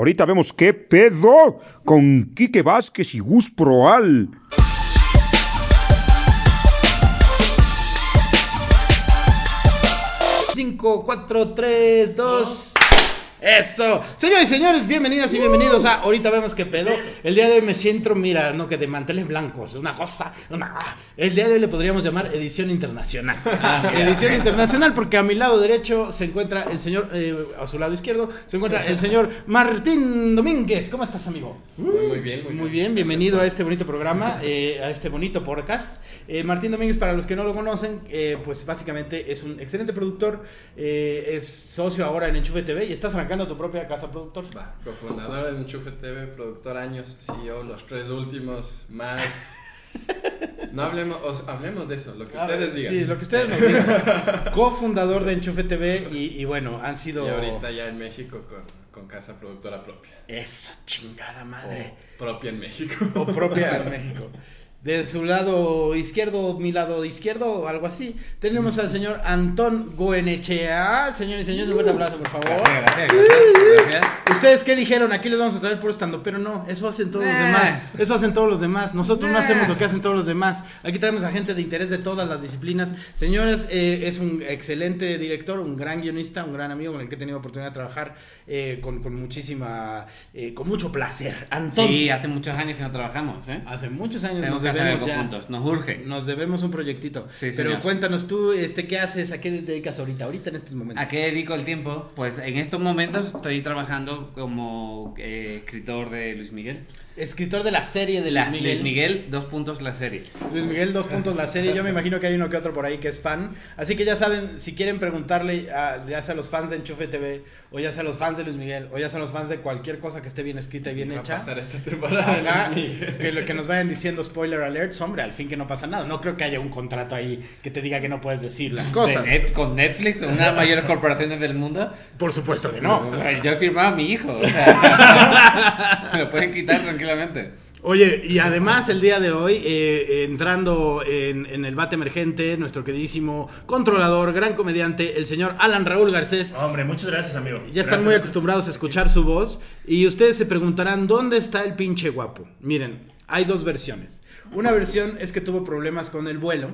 Ahorita vemos qué pedo con Quique Vázquez y Gus Proal. 5, 4, 3, 2. Eso. Señores y señores, bienvenidas y bienvenidos a Ahorita vemos qué pedo. El día de hoy me siento, mira, no que de manteles blancos, una cosa, una... ah. El día de hoy le podríamos llamar edición internacional. edición internacional porque a mi lado derecho se encuentra el señor, eh, a su lado izquierdo se encuentra el señor Martín Domínguez. ¿Cómo estás, amigo? Muy, muy bien, muy, Muy bien, bienvenido a este bonito programa, eh, a este bonito podcast. Eh, Martín Domínguez, para los que no lo conocen, eh, pues básicamente es un excelente productor, eh, es socio ahora en Enchufe TV y estás arrancando tu propia casa productor. Va, cofundador en Enchufe TV, productor años, CEO, los tres últimos, más... No hablemos, hablemos de eso, lo que ustedes digan. Sí, lo que ustedes nos digan. Cofundador de Enchufe TV y, y bueno, han sido... Y ahorita ya en México con, con casa productora propia. Esa chingada madre. O propia en México. O propia en México. De su lado izquierdo, mi lado izquierdo, algo así. Tenemos al señor Antón Goenechea. Señores y señores, un fuerte aplauso, por favor. Gracias, gracias, gracias. ¿Ustedes qué dijeron? Aquí les vamos a traer puro estando, pero no, eso hacen todos los demás. Eso hacen todos los demás. Nosotros no hacemos lo que hacen todos los demás. Aquí traemos a gente de interés de todas las disciplinas. Señores, eh, es un excelente director, un gran guionista, un gran amigo con el que he tenido oportunidad de trabajar eh, con, con muchísima, eh, con mucho placer. Antón. Sí, hace muchos años que no trabajamos, ¿eh? Hace muchos años Tenemos debemos algo ya. juntos, nos urge. Nos debemos un proyectito. Sí, Pero señor. cuéntanos tú, este, ¿qué haces? ¿A qué te dedicas ahorita? Ahorita en estos momentos. ¿A qué dedico el tiempo? Pues en estos momentos estoy trabajando como eh, escritor de Luis Miguel. Escritor de la serie de La- Luis Miguel. Luis Miguel, dos puntos la serie. Luis Miguel, dos puntos la serie. Yo me imagino que hay uno que otro por ahí que es fan. Así que ya saben, si quieren preguntarle a, ya sea a los fans de Enchufe TV, o ya sea a los fans de Luis Miguel, o ya sea a los fans de cualquier cosa que esté bien escrita y bien ¿Qué va a hecha. pasar esta temporada? que lo que nos vayan diciendo spoiler alerts, hombre, al fin que no pasa nada. No creo que haya un contrato ahí que te diga que no puedes decir las cosas. De Net- con Netflix, una de las mayores corporaciones del mundo. Por supuesto que no. Yo he firmado a mi hijo. O sea, me lo pueden quitar tranquilamente. Oye, y además el día de hoy, eh, entrando en, en el bate emergente, nuestro queridísimo controlador, gran comediante, el señor Alan Raúl Garcés. Hombre, muchas gracias, amigo. Ya están muy gracias. acostumbrados a escuchar su voz y ustedes se preguntarán, ¿dónde está el pinche guapo? Miren, hay dos versiones. Una versión es que tuvo problemas con el vuelo,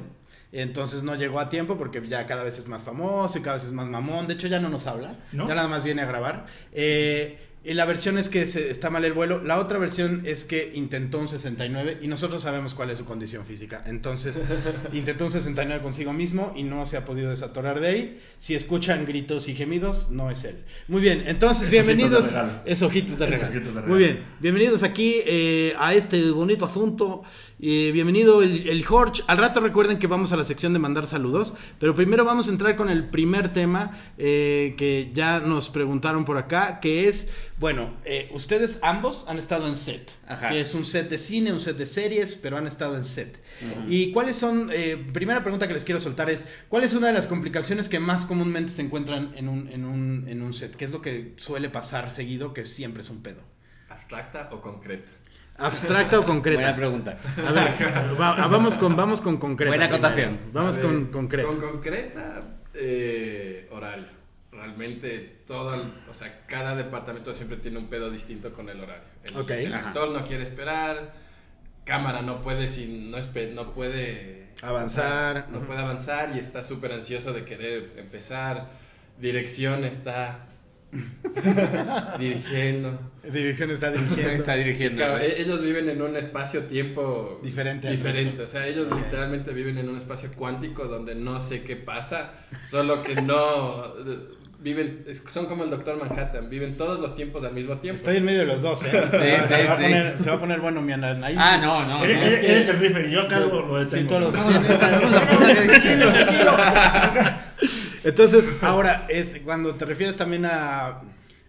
entonces no llegó a tiempo porque ya cada vez es más famoso y cada vez es más mamón. De hecho, ya no nos habla, ¿No? ya nada más viene a grabar. Eh, la versión es que se- está mal el vuelo. La otra versión es que intentó un 69 y nosotros sabemos cuál es su condición física. Entonces, intentó un 69 consigo mismo y no se ha podido desatorar de ahí. Si escuchan gritos y gemidos, no es él. Muy bien, entonces Es bienvenidos. ojitos. Es ojitos de regalo. Muy bien, bienvenidos aquí eh, a este bonito asunto. Eh, bienvenido el, el Jorge. Al rato recuerden que vamos a la sección de mandar saludos, pero primero vamos a entrar con el primer tema eh, que ya nos preguntaron por acá, que es, bueno, eh, ustedes ambos han estado en set, Ajá. que es un set de cine, un set de series, pero han estado en set. ¿Y cuáles son, eh, primera pregunta que les quiero soltar es, ¿cuál es una de las complicaciones que más comúnmente se encuentran en un, en un, en un set? ¿Qué es lo que suele pasar seguido, que siempre es un pedo? ¿Abstracta o concreta? ¿Abstracta o concreta? Buena pregunta. A ver, va- ah, vamos con, vamos con concreta. Buena acotación. Vamos con concreta. Con concreta, eh, horario. Realmente todo, o sea, cada departamento siempre tiene un pedo distinto con el horario. El, el Ajá. actor no quiere esperar, cámara no puede sin, no, espe- no puede Avanzar, o sea, no puede avanzar y está súper ansioso de querer empezar. Dirección está dirigiendo. Dirección está dirigiendo. Está dirigiendo. Claro, e- ellos viven en un espacio-tiempo Diferente diferente. O sea, ellos literalmente viven en un espacio cuántico donde no sé qué pasa, solo que no eh, viven, son como el Doctor Manhattan, viven todos los tiempos al mismo tiempo. Estoy en medio de los dos, ¿eh? Sí, se, sí, va a poner, se va a poner bueno mi análisis. Ah, no, no. Eres, que- el rifle y yo acá lo, lo Sí, detengo. todos los- Entonces, ahora, este, cuando te refieres también a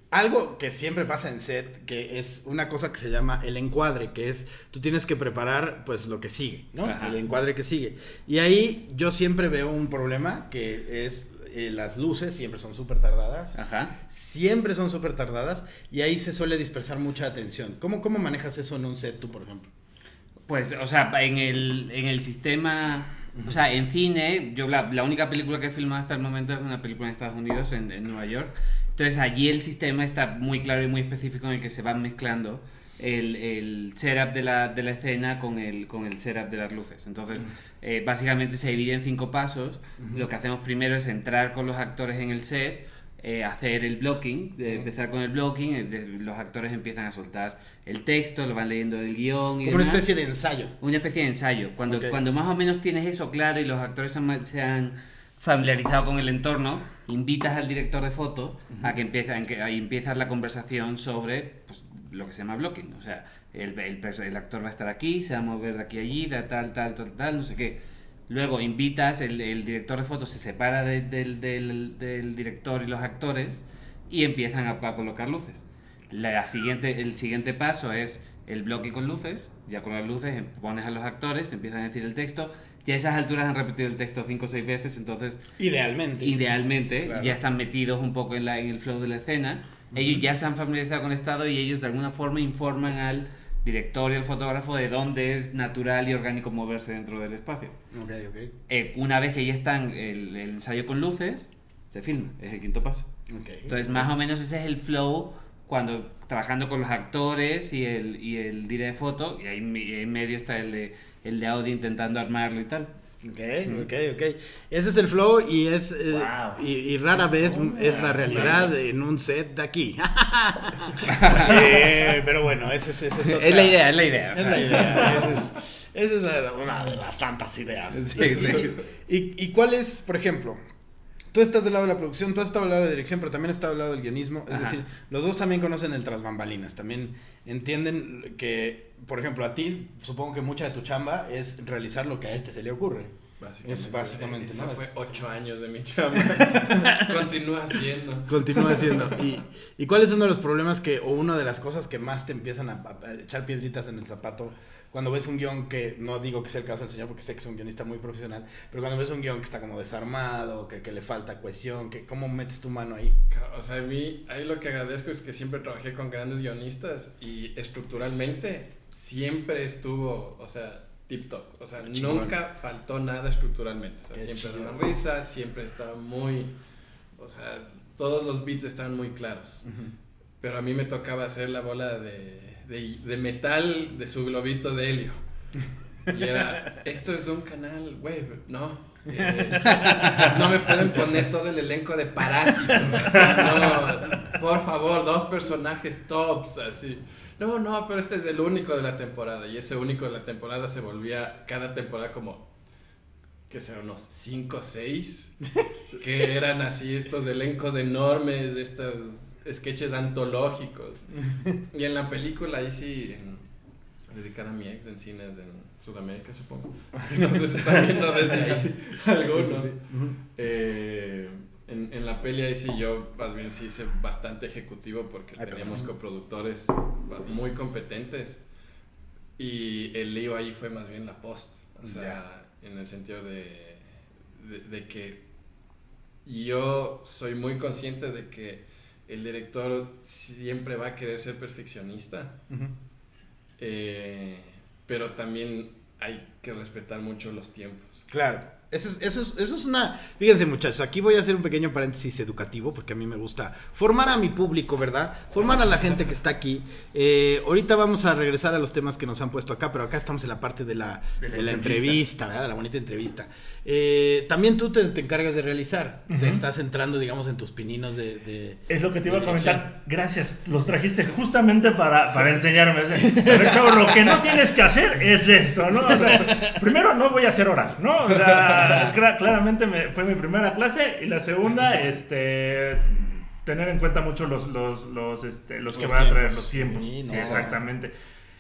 algo que siempre pasa en set, que es una cosa que se llama el encuadre, que es tú tienes que preparar pues lo que sigue, ¿no? Ajá. El encuadre que sigue. Y ahí yo siempre veo un problema que es eh, las luces siempre son súper tardadas. Ajá. Siempre son súper tardadas y ahí se suele dispersar mucha atención. ¿Cómo, ¿Cómo manejas eso en un set tú, por ejemplo? Pues, o sea, en el, en el sistema, o sea, en cine, yo la, la única película que he filmado hasta el momento es una película en Estados Unidos, en, en Nueva York. Entonces allí el sistema está muy claro y muy específico en el que se van mezclando el, el setup de la, de la escena con el, con el setup de las luces. Entonces, eh, básicamente se divide en cinco pasos. Lo que hacemos primero es entrar con los actores en el set, eh, hacer el blocking, de empezar con el blocking, eh, de- los actores empiezan a soltar el texto, lo van leyendo el guion y Como una especie de ensayo. Una especie de ensayo. Cuando, cuando más o menos tienes eso claro y los actores se han, se han familiarizado con el entorno, invitas al director de foto a que empiece, a que empiezas la conversación sobre pues, lo que se llama blocking. O sea, el, el actor va a estar aquí, se va a mover de aquí a allí, de tal, tal, tal, tal, no sé qué. Luego invitas, el, el director de foto se separa de- del, del- del director y los actores y empiezan a, a colocar luces. La siguiente, el siguiente paso es el bloque con luces. Ya con las luces em- pones a los actores, empiezan a decir el texto. Ya a esas alturas han repetido el texto cinco o seis veces, entonces Idealmente. idealmente Claro. ya están metidos un poco en, la, en el flow de la escena. Ellos ya se han familiarizado con el estado y ellos de alguna forma informan al director y al fotógrafo de dónde es natural y orgánico moverse dentro del espacio. Eh, una vez que ya están el, el ensayo con luces, se filma, es el quinto paso. Entonces, más o menos ese es el flow cuando trabajando con los actores y el, y el dire de foto, y ahí en mi- en medio está el de, el de audio intentando armarlo y tal. Ok, ok, ok. Ese es el flow y es eh, y, y rara vez es la realidad en un set de aquí. Eh, pero bueno, ese es, ese es, otra- Es la idea, es la idea. Es la idea. Esa es, una de las tantas ideas. Sí, sí. ¿Y, ¿Y cuál es, por ejemplo? Tú estás del lado de la producción, tú has estado del lado de la dirección, pero también has estado del lado del guionismo. Es Ajá. decir, los dos también conocen el tras bambalinas. También entienden que, por ejemplo, a ti, supongo que mucha de tu chamba es realizar lo que a este se le ocurre. Básicamente, Es básicamente, ¿no? fue ocho años de mi chamba. Continúa haciendo. Continúa haciendo. ¿Y, ¿Y cuál es uno de los problemas que, o una de las cosas que más te empiezan a, a echar piedritas en el zapato cuando ves un guion que, no digo que sea el caso del señor porque sé que es un guionista muy profesional, pero cuando ves un guion que está como desarmado, que, que le falta cohesión, que cómo metes tu mano ahí? O sea, a mí, ahí lo que agradezco es que siempre trabajé con grandes guionistas y estructuralmente siempre estuvo, o sea, tip top. O sea, nunca faltó nada estructuralmente. O sea, Qué siempre chido. daban risa, siempre estaba muy. O sea, todos los beats estaban muy claros. Pero a mí me tocaba hacer la bola de, de, metal de su globito de helio. Y era, esto es un canal web, no. eh, no me pueden poner todo el elenco de parásitos. no, por favor, dos personajes tops, así. No, no, pero este es el único de la temporada. Y ese único de la temporada se volvía cada temporada como, que sea, unos 5 o 6. Que eran así estos elencos enormes, estos sketches antológicos. Y en la película, ahí sí, dedicada a mi ex en cines en Sudamérica, supongo. Es que no se está viendo desde ahí algunos. Eh, en, en la peli ahí sí yo más bien sí hice bastante ejecutivo porque Ay, teníamos perdón. coproductores muy competentes y el lío ahí fue más bien la post, o sea, en el sentido de, de, de que yo soy muy consciente de que el director siempre va a querer ser perfeccionista, eh, pero también hay que respetar mucho los tiempos. Claro. Eso es, eso, es, eso es una... Fíjense muchachos, aquí voy a hacer un pequeño paréntesis educativo porque a mí me gusta formar a mi público, ¿verdad? Formar a la gente que está aquí. Eh, ahorita vamos a regresar a los temas que nos han puesto acá, pero acá estamos en la parte de la, De la de la entrevista. entrevista, ¿verdad? De la bonita entrevista. Eh, también tú te, te encargas de realizar. Te estás entrando, digamos, en tus pininos de... de- Es lo que te iba a comentar. Gracias. Los trajiste justamente para, para enseñarme. O sea, a ver, chavo, lo que no tienes que hacer es esto, ¿no? O sea, primero, no voy a hacer oral, ¿no? O sea, cla- claramente me- fue mi primera clase. Y la segunda, este tener en cuenta mucho los, los, los, este, los que Los van a traer los tiempos. Sí, Sí, no. exactamente.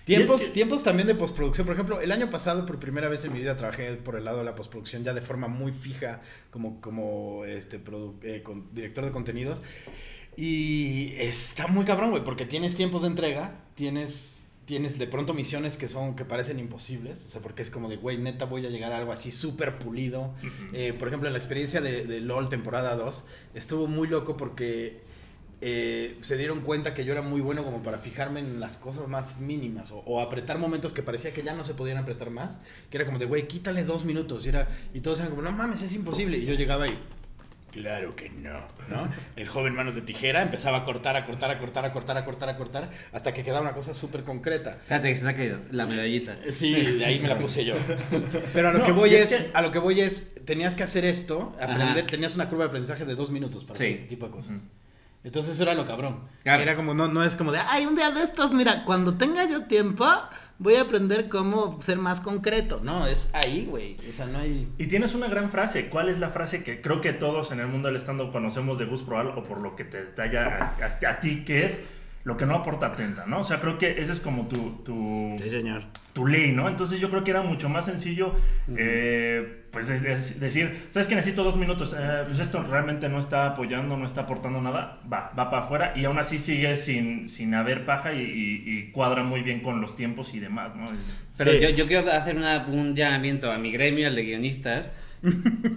Tiempos, Y es que- tiempos también de postproducción. Por ejemplo, el año pasado, por primera vez en mi vida, trabajé por el lado de la postproducción ya de forma muy fija como, como este, eh, con- director de contenidos. Y está muy cabrón, güey, porque tienes tiempos de entrega, tienes, tienes de pronto misiones que son que parecen imposibles. O sea, porque es como de, güey, neta voy a llegar a algo así súper pulido. Eh, por ejemplo, en la experiencia de, de LOL temporada 2, estuvo muy loco porque eh, se dieron cuenta que yo era muy bueno como para fijarme en las cosas más mínimas o, o apretar momentos que parecía que ya no se podían apretar más, que era como de, güey, quítale dos minutos y, era, y todos eran como, no mames, es imposible. Y yo llegaba y Claro que no, ¿no? El joven manos de tijera empezaba a cortar, a cortar, a cortar, a cortar, a cortar, a cortar, hasta que quedaba una cosa súper concreta. Espérate, que se te ha caído la medallita. Sí, de ahí me la puse yo. Pero a lo No, que voy es, es que- a lo que voy es, tenías que hacer esto, aprender, Ajá. tenías una curva de aprendizaje de dos minutos para hacer este tipo de cosas. Entonces eso era lo cabrón. Claro. Era como, no, no es como de, ay, un día de estos, mira, cuando tenga yo tiempo, voy a aprender cómo ser más concreto. No, es ahí, güey. O sea, no hay... Y tienes una gran frase. ¿Cuál es la frase que creo que todos en el mundo del stand-up conocemos de Gus Proal o por lo que te talla a, a- a ti, que es lo que no aporta atenta, ¿no? O sea, creo que ese es como tu, tu, Sí, señor. tu ley, ¿no? Entonces yo creo que era mucho más sencillo, eh, pues de- decir, ¿sabes que necesito dos minutos? Eh, pues esto realmente no está apoyando, no está aportando nada, va, va para afuera y aún así sigue sin, sin haber paja y, y- y cuadra muy bien con los tiempos y demás, ¿no? Pero Sí. yo, yo quiero hacer una- un llamamiento a mi gremio, al de guionistas,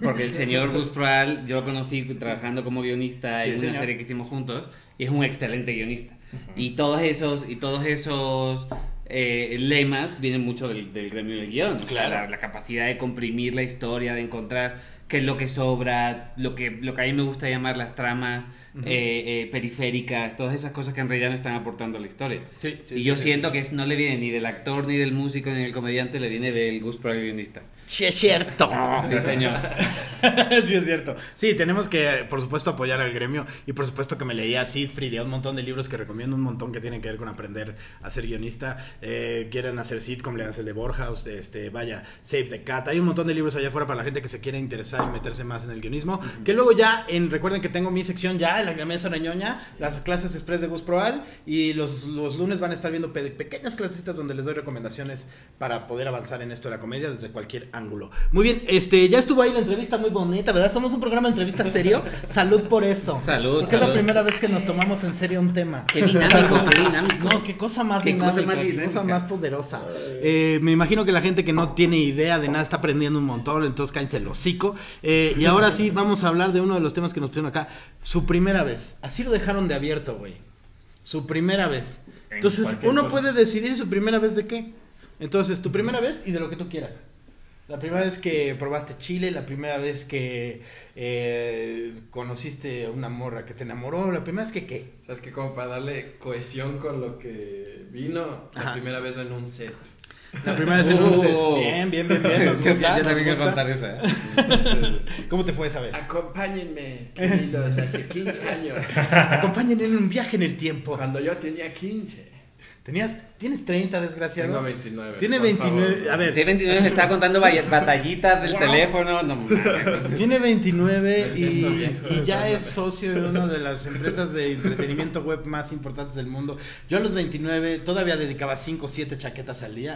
porque el señor Gus Proal, yo lo conocí trabajando como guionista Sí, en una señor. serie que hicimos juntos, y es un excelente guionista. Y todos esos, y todos esos eh, lemas vienen mucho del, del gremio del guion. o sea, Claro. la, la capacidad de comprimir la historia, de encontrar qué es lo que sobra, lo que, lo que a mí me gusta llamar las tramas eh, eh, periféricas, todas esas cosas que en realidad no están aportando a la historia. Sí, sí, y sí, yo sí, siento sí, que no le viene ni del actor, ni del músico, ni del comediante, le viene del Gus Proal guionista. Sí, es cierto. Sí, señor. sí, es cierto. Sí, tenemos que, por supuesto, apoyar al gremio. Y por supuesto que me leía Siegfried y un montón de libros que recomiendo, un montón que tienen que ver con aprender a ser guionista. Eh, quieren hacer sitcom, leanse el de Borhaus, este, vaya, Save the Cat. Hay un montón de libros allá afuera para la gente que se quiere interesar y meterse más en el guionismo. Que luego ya, en, recuerden que tengo mi sección ya, en la mesa reñoña, las clases express de Gus Proal. Y los, los lunes van a estar viendo pe- pequeñas clasecitas donde les doy recomendaciones para poder avanzar en esto de la comedia desde cualquier ángulo. Muy bien, este, ya estuvo ahí la entrevista muy bonita, ¿verdad? Somos un programa de entrevista serio. Salud por eso. Salud, Porque es la salud. primera vez que nos tomamos en serio un tema. Qué dinámico, qué dinámico. No, qué cosa más Qué cosa dinámica, más qué cosa dinámica. más poderosa. Eh, me imagino que la gente que no tiene idea de nada está aprendiendo un montón, entonces cállense el hocico. Eh, y ahora sí, vamos a hablar de uno de los temas que nos pusieron acá. Su primera vez. Así lo dejaron de abierto, güey. Su primera vez. En Entonces, uno cosa. puede decidir su primera vez de qué. Entonces, tu primera vez y de lo que tú quieras. La primera vez que probaste chile, la primera vez que eh, conociste a una morra que te enamoró, la primera vez que qué. ¿Sabes qué? Como para darle cohesión con lo que vino la Ajá. primera vez en un set. La primera vez en. Oh. Bien, bien, bien, bien. Nos gusta, yo nos también quiero gusta. contar esa. ¿eh? Entonces, ¿Cómo te fue esa vez? acompáñenme, queridos, hace 15 años. Acompáñenme en un viaje en el tiempo. Cuando yo tenía 15. Tenías, tienes 30, desgraciado. Tengo 29. Tiene por 29. favor. A ver, T29 me estaba contando batallitas del Wow. teléfono. No. Tiene 29 Me siento y, ya es socio de una de las empresas de entretenimiento web más importantes del mundo. Yo a los 29 todavía dedicaba 5 o 7 chaquetas al día.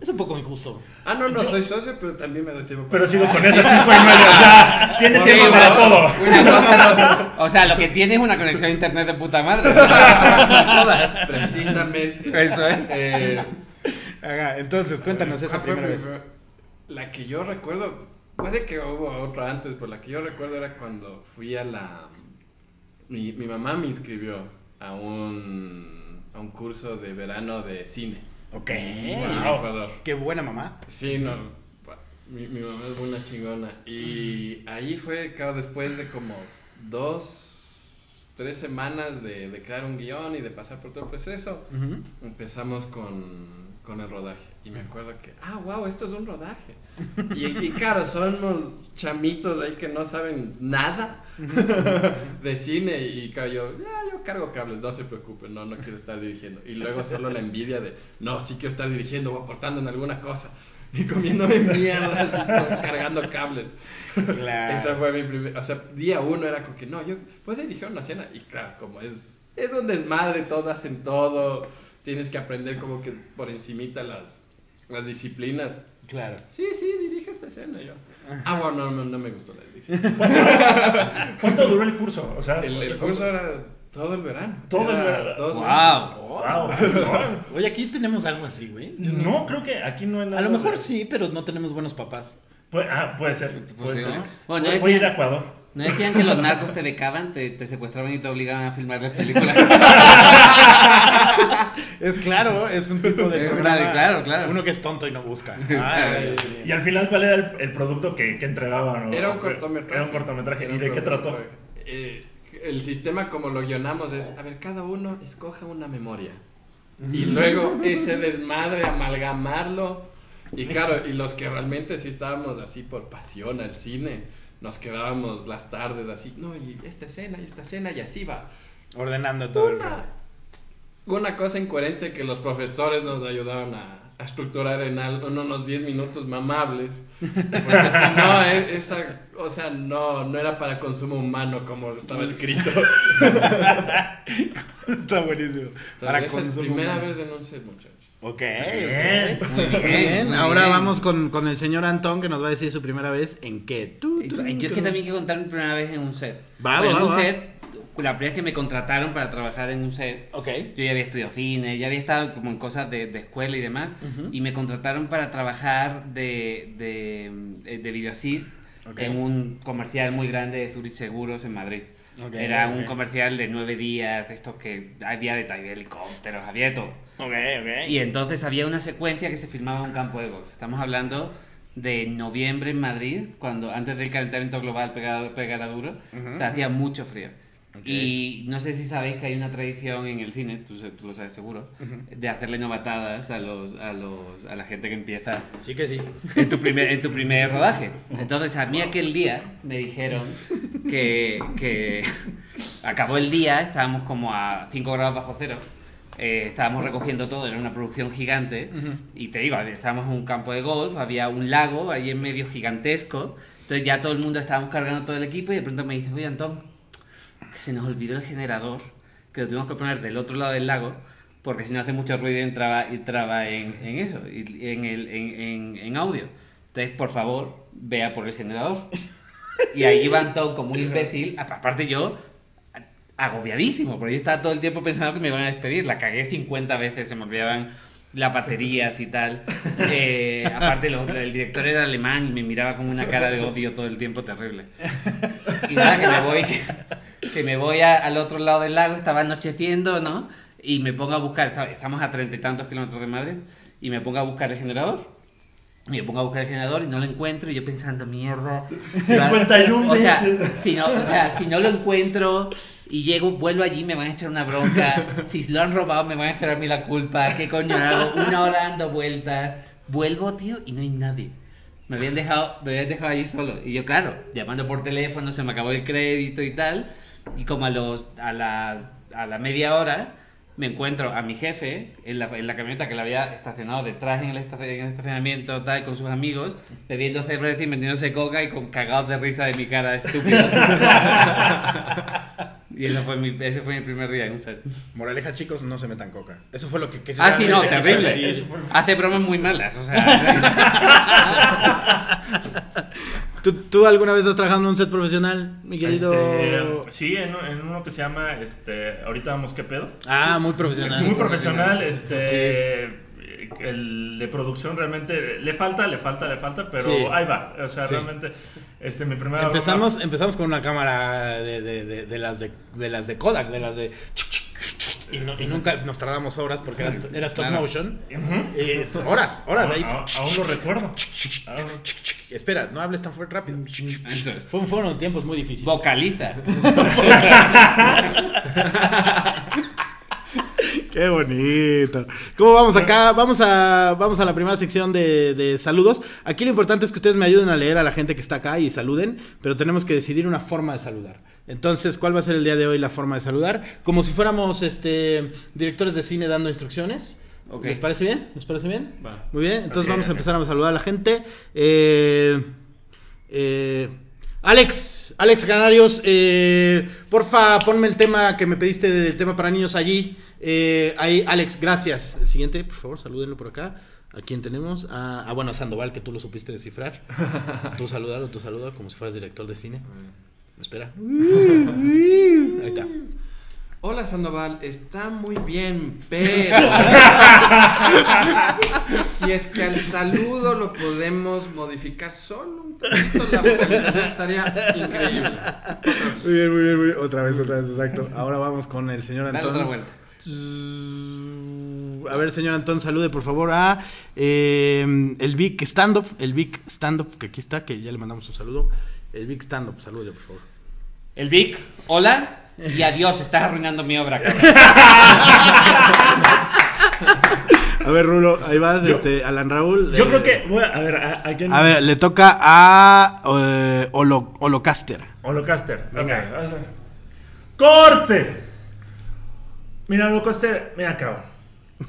Es un poco injusto. Ah, no, no, soy socio, pero también me doy tiempo. Pero para- sigo con esas cinco y medio, o sea, tiene Sí, tiempo para todo. Una cosa no- O sea, lo que tiene es una conexión a internet de puta madre. No Eso es. Eh, Ajá, entonces, cuéntanos esa ¿cuál fue primera vez. La que yo recuerdo, puede que hubo otra antes, pero la que yo recuerdo era cuando fui a la... Mi, mi mamá me inscribió a un, a un curso de verano de cine. Ok. Wow. Ecuador. Qué buena mamá. Sí, no. Mi, mi mamá es una chingona. Y ahí fue, claro, después de como dos, tres semanas de, de crear un guion y de pasar por todo el proceso, Ujú. empezamos con, con el rodaje. Y me acuerdo que, ah, wow, esto es un rodaje. Y, y claro, son unos chamitos ahí que no saben nada de cine. Y claro, yo, ya, yo cargo cables, no se preocupen, no, no quiero estar dirigiendo. Y luego solo la envidia de, no, sí quiero estar dirigiendo o aportando en alguna cosa. Y comiéndome mierda, así, todo, cargando cables. Claro. Esa fue mi primer, o sea, día uno era como que, no, yo puedo dirigir una cena. Y claro, como es, es un desmadre, todos hacen todo. Tienes que aprender como que por encimita las, las disciplinas. Claro. Sí, sí, dirige esta escena yo. Ah, bueno, no, no, no me gustó la dirección. ¿Cuánto duró el curso? O sea, El, el curso era todo el verano. Todo el Era verano. Dos Wow. meses. Wow. Oye, aquí tenemos algo así, güey. No, creo que aquí no hay nada. A lo mejor de- sí, pero no tenemos buenos papás. Puede, ah, puede ser. Puede sí, ser. ¿no? Bueno, Voy- ya voy a ir a Ecuador. ¿No decían que los narcos te becaban, te, te secuestraban y te obligaban a filmar las películas? Es claro, es un tipo de programa. claro, claro. Uno que es tonto y no busca. Ay. Y al final, ¿cuál era el, el producto que, que entregaban? Era un cortometraje. Era un cortometraje. Era ¿Y de qué trató? Eh, el sistema como lo guionamos es, a ver, cada uno escoja una memoria. Y luego ese desmadre, amalgamarlo. Y claro, y los que realmente sí estábamos así por pasión al cine, nos quedábamos las tardes así, no, y esta escena, y esta escena, y así va. Ordenando todo el Una, una cosa incoherente que los profesores nos ayudaron a, a estructurar en, unos 10 minutos mamables. Porque si no, e- esa, o sea, no, no era para consumo humano como estaba escrito. Está buenísimo. Para Para esa es consumo primera humano. vez en un set, muchachos. Ok, Bien. Muy bien, Bien, muy ahora bien. vamos con, con el señor Antón que nos va a decir su primera vez en qué. Tú, tú, Yo es que tú. también quiero contar mi primera vez en un set. Va, Pues va, en un va. set, la primera vez que me contrataron para trabajar en un set, Ok. yo ya había estudiado cine, ya había estado como en cosas de, de escuela y demás, Ujú. y me contrataron para trabajar de, de, de video assist Ok. en un comercial muy grande de Zurich Seguros en Madrid. Ok, Era un comercial de nueve días, de estos que había de había helicópteros, había de todo. Y entonces había una secuencia que se filmaba en un campo de golf. Estamos hablando de noviembre en Madrid, cuando antes del calentamiento global pegara, pegara duro, Ujú. o sea, hacía mucho frío. Ok. Y no sé si sabéis que hay una tradición en el cine, tú, tú lo sabes seguro, Ujú. de hacerle novatadas a los, a los a la gente que empieza Sí que sí. en tu primer, en tu primer rodaje. Entonces, a mí aquel día me dijeron que, que acabó el día, estábamos como a 5 grados bajo cero, eh, estábamos recogiendo todo, era una producción gigante, Ujú. y te digo, estábamos en un campo de golf, había un lago ahí en medio gigantesco, entonces ya todo el mundo estábamos cargando todo el equipo y de pronto me dice, oye Antón, que se nos olvidó el generador, que lo tuvimos que poner del otro lado del lago, porque si no hace mucho ruido entraba, entraba en, en eso, y- en, el, en, en, audio. Entonces, por favor, vea por el generador. Y ahí iba Antón como un imbécil, aparte yo, agobiadísimo, porque yo estaba todo el tiempo pensando que me iban a despedir, la cagué 50 veces, se me olvidaban las baterías y tal. Eh, aparte, lo- el director era alemán y me miraba con una cara de odio todo el tiempo terrible. Y nada, que me voy, que, me voy a- al otro lado del lago, estaba anocheciendo, ¿no? Y me pongo a buscar, está- estamos a treinta y tantos kilómetros de Madrid, y me pongo a buscar el generador. Y me pongo a buscar el generador y no lo encuentro, y yo pensando, mierda. 51 o sea, si no, o sea, si no lo encuentro y llego, vuelvo allí, me van a echar una bronca. Si lo han robado, me van a echar a mí la culpa. ¿Qué coño hago? Una hora dando vueltas. Vuelvo, tío, y no hay nadie. Me habían dejado, me habían dejado allí solo. Y yo, claro, llamando por teléfono, se me acabó el crédito y tal. Y como a, los, a, la, a la media hora, me encuentro a mi jefe en la, en la camioneta que la había estacionado detrás en el, en el estacionamiento tal, con sus amigos, bebiendo cerveza y metiéndose coca y con cagados de risa de mi cara de estúpido. y eso fue mi, ese fue mi primer día en un set. Moraleja, chicos, no se metan coca. Eso fue lo que. que Ah, sí, no, terrible. decir. Hace bromas muy malas, o sea. ¿Tú, tú alguna vez has trabajado en un set profesional, mi querido? Este, sí, en, en uno que se llama, este, ahorita vamos, ¿qué pedo? Ah, muy profesional. Es muy profesional, este, el de producción realmente le falta, le falta, le falta, pero Sí. ahí va, o sea, Sí. realmente, este, mi primera Empezamos, empezamos con una cámara de, de, de, de las de, de las de Kodak, de las de y, no- y nunca nos tardamos horas porque era, era stop Claro. motion. Eh, horas, horas ahí. A- aún lo recuerdo. Espera, no hables tan fuerte rápido. Fueron, fueron tiempos muy difíciles. Vocaliza. Qué bonito. ¿Cómo vamos acá? Vamos a, vamos a la primera sección de, de saludos. Aquí lo importante es que ustedes me ayuden a leer a la gente que está acá y saluden, pero tenemos que decidir una forma de saludar. Entonces, ¿cuál va a ser el día de hoy la forma de saludar? Como si fuéramos este directores de cine dando instrucciones. ¿Les parece bien? ¿Les parece bien? Va. Muy bien, entonces vamos a empezar a saludar a la gente. Eh, eh, Alex, Alex Canarios, eh, porfa, ponme el tema que me pediste del tema para niños allí. Eh, ahí, Alex, gracias. El siguiente, por favor, salúdenlo por acá. ¿A quién tenemos? Ah, ah, bueno, a Sandoval, que tú lo supiste descifrar. Tú saludalo, tú saludalo, como si fueras director de cine. Espera. Ahí está. Hola Sandoval, está muy bien, pero si es que al saludo lo podemos modificar solo un poquito, la vocalización estaría increíble. Otra vez. Muy bien, muy bien, muy bien. Otra vez, otra vez, exacto. Ahora vamos con el señor Dale Antonio. otra vuelta. A ver, señor Antón, salude por favor a eh, el Vic Stand Up, el Vic Stand Up, que aquí está, que ya le mandamos un saludo. El Vic Stand Up, salude por favor. El Vic, hola y adiós, estás arruinando mi obra, cabrón. A ver, Rulo, ahí vas, Yo- este, Alan Raúl. Yo eh, creo que, voy a, a ver, a, a quién- A ver, le toca a eh, Holo- Holocaster. Holocaster. ¡Corte! Mira, Holocaster, mira, cabrón.